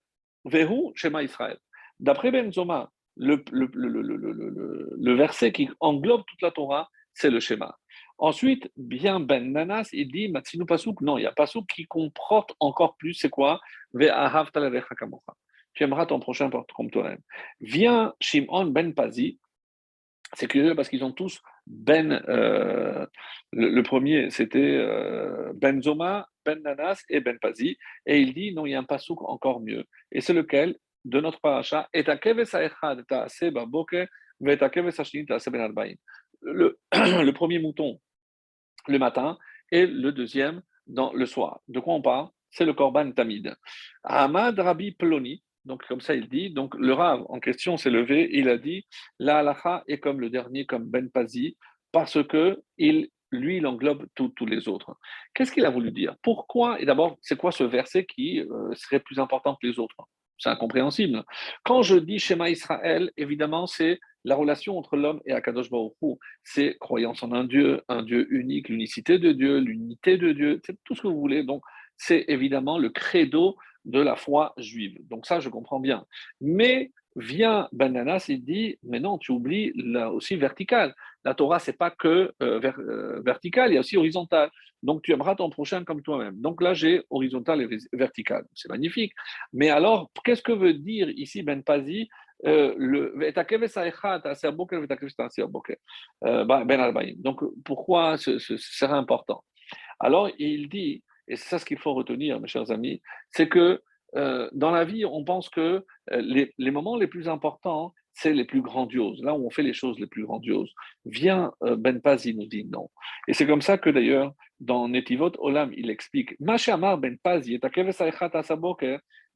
Shema Israël. D'après Benzoma, le, le, verset qui englobe toute la Torah, c'est le schéma. Ensuite, bien Ben Nanas, il dit Matsinu Pasuk, non, il y a Pasuk qui comporte encore plus, c'est quoi? Tu aimeras ton prochain comme toi-même. Vient Shimon Ben Pazi, c'est curieux parce qu'ils ont tous Ben, euh, le, premier c'était euh, Ben Zoma, Ben Nanas et Ben Pazi, et il dit non, il y a un pasouk encore mieux. Et c'est lequel de notre paracha Et le, le premier mouton le matin et le deuxième dans le soir. De quoi on parle? C'est le Korban Tamid. Ahmad Rabbi Ploni, donc, comme ça, il dit. Donc, le Rav en question s'est levé. Il a dit La halacha est comme le dernier, comme Ben Pazi, parce que lui, il englobe tous les autres. Qu'est-ce qu'il a voulu dire? Pourquoi Et d'abord, c'est quoi ce verset qui euh, serait plus important que les autres? C'est incompréhensible. Quand je dis Shema Israël, évidemment, c'est la relation entre l'homme et Akadosh C'est croyance en un Dieu, un Dieu unique, l'unicité de Dieu, l'unité de Dieu, c'est tout ce que vous voulez. Donc, c'est évidemment le credo de la foi juive. Donc ça, je comprends bien. Mais vient Bananas, il dit, mais non, tu oublies là aussi vertical. La Torah, c'est pas que euh, euh, vertical, il y a aussi horizontal. Donc tu aimeras ton prochain comme toi-même. Donc là, j'ai horizontal et vertical. C'est magnifique. Mais alors, qu'est-ce que veut dire ici Ben Pazi euh, bah, ben Donc pourquoi ce, serait important? Alors il dit et c'est ça ce qu'il faut retenir, mes chers amis, c'est que euh, dans la vie, on pense que euh, les, moments les plus importants, c'est les plus grandioses, là où on fait les choses les plus grandioses. Vient euh, Ben Pazi nous dit non. Et c'est comme ça que d'ailleurs, dans Netivot Olam, il explique Ben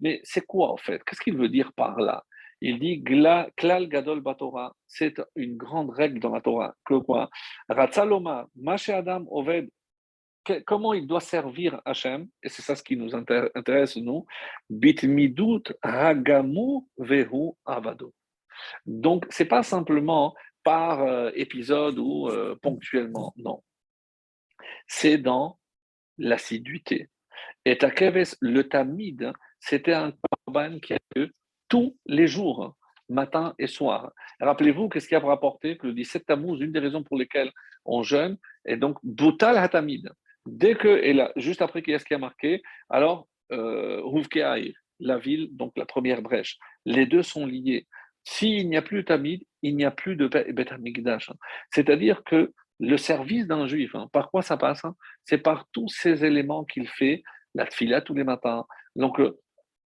mais c'est quoi en fait? Qu'est-ce qu'il veut dire par là? Il dit c'est une grande règle dans la Torah. Que quoi? Adam Oved comment il doit servir Hachem, et c'est ça ce qui nous intéresse, nous, bitmidut hagamu vehu avado. Donc, c'est pas simplement par euh, épisode ou euh, ponctuellement, non. C'est dans l'assiduité. Et Takeves, le tamid, c'était un korban qui a eu tous les jours, matin et soir. Rappelez-vous, qu'est-ce qui a rapporté que le 17 Tammuz, une des raisons pour lesquelles on jeûne, est donc Boutal Hatamid. Dès que, et là, juste après qu'il y a ce qui a marqué, alors, euh, la ville, donc la première brèche, les deux sont liés. S'il n'y a plus Tamid, il n'y a plus de Bet Amikdash. C'est-à-dire que le service d'un juif, hein, par quoi ça passe hein? C'est par tous ces éléments qu'il fait, la fila tous les matins. Donc,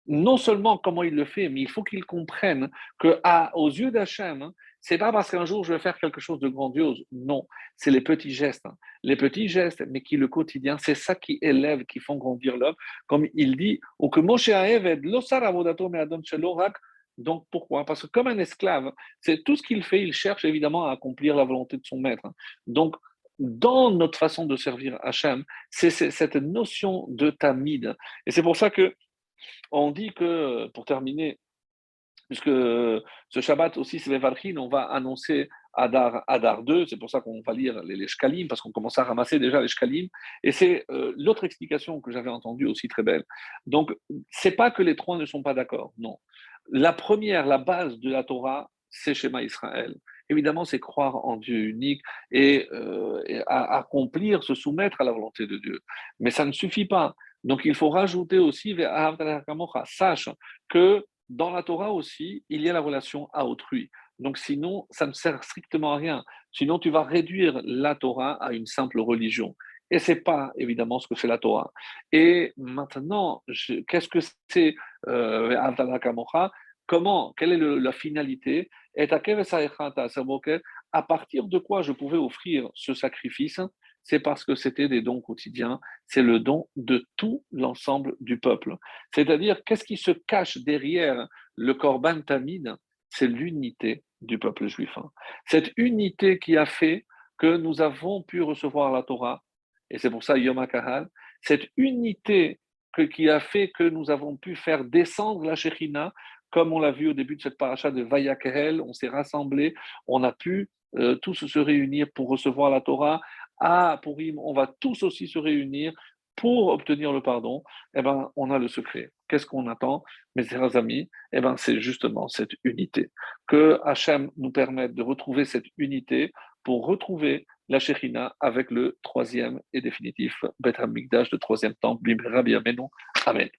non seulement comment il le fait, mais il faut qu'il comprenne que à, aux yeux d'Hachem, hein, c'est pas parce qu'un jour je vais faire quelque chose de grandiose. Non, c'est les petits gestes. Hein. Les petits gestes, mais qui le quotidien, c'est ça qui élève, qui font grandir l'homme. Comme il dit, ou que Moshe donc pourquoi? Parce que comme un esclave, c'est tout ce qu'il fait, il cherche évidemment à accomplir la volonté de son maître. Donc dans notre façon de servir Hachem, c'est cette notion de tamid. Et c'est pour ça que on dit que, pour terminer, puisque ce Shabbat aussi, c'est Varkin, on va annoncer Adar, Adar 2, c'est pour ça qu'on va lire les, les parce qu'on commence à ramasser déjà les Shkalim. Et c'est euh, l'autre explication que j'avais entendue aussi très belle. Donc, c'est pas que les trois ne sont pas d'accord, non. La première, la base de la Torah, c'est Shema Israël. Évidemment, c'est croire en Dieu unique et, euh, accomplir, se soumettre à la volonté de Dieu. Mais ça ne suffit pas. Donc, il faut rajouter aussi, sache que dans la Torah aussi, il y a la relation à autrui. Donc sinon, ça ne sert strictement à rien. Sinon, tu vas réduire la Torah à une simple religion. Et ce n'est pas évidemment ce que c'est la Torah. Et maintenant, qu'est-ce que c'est euh, Comment Quelle est la finalité? Et à partir de quoi je pouvais offrir ce sacrifice? C'est parce que c'était des dons quotidiens, c'est le don de tout l'ensemble du peuple. C'est-à-dire, qu'est-ce qui se cache derrière le Corban Tamid C'est l'unité du peuple juif. Hein. Cette unité qui a fait que nous avons pu recevoir la Torah, et c'est pour ça Yom HaKahal, cette unité qui a fait que nous avons pu faire descendre la Shekhinah, comme on l'a vu au début de cette paracha de Vayakhel, on s'est rassemblés, on a pu euh, tous se réunir pour recevoir la Torah ah, pour Purim, on va tous aussi se réunir pour obtenir le pardon, eh ben, on a le secret. Qu'est-ce qu'on attend, mes chers amis? Eh ben, c'est justement cette unité. Que Hachem nous permette de retrouver cette unité pour retrouver la Shekhinah avec le troisième et définitif Beth HaMikdash, le troisième temple, Bimera Amen.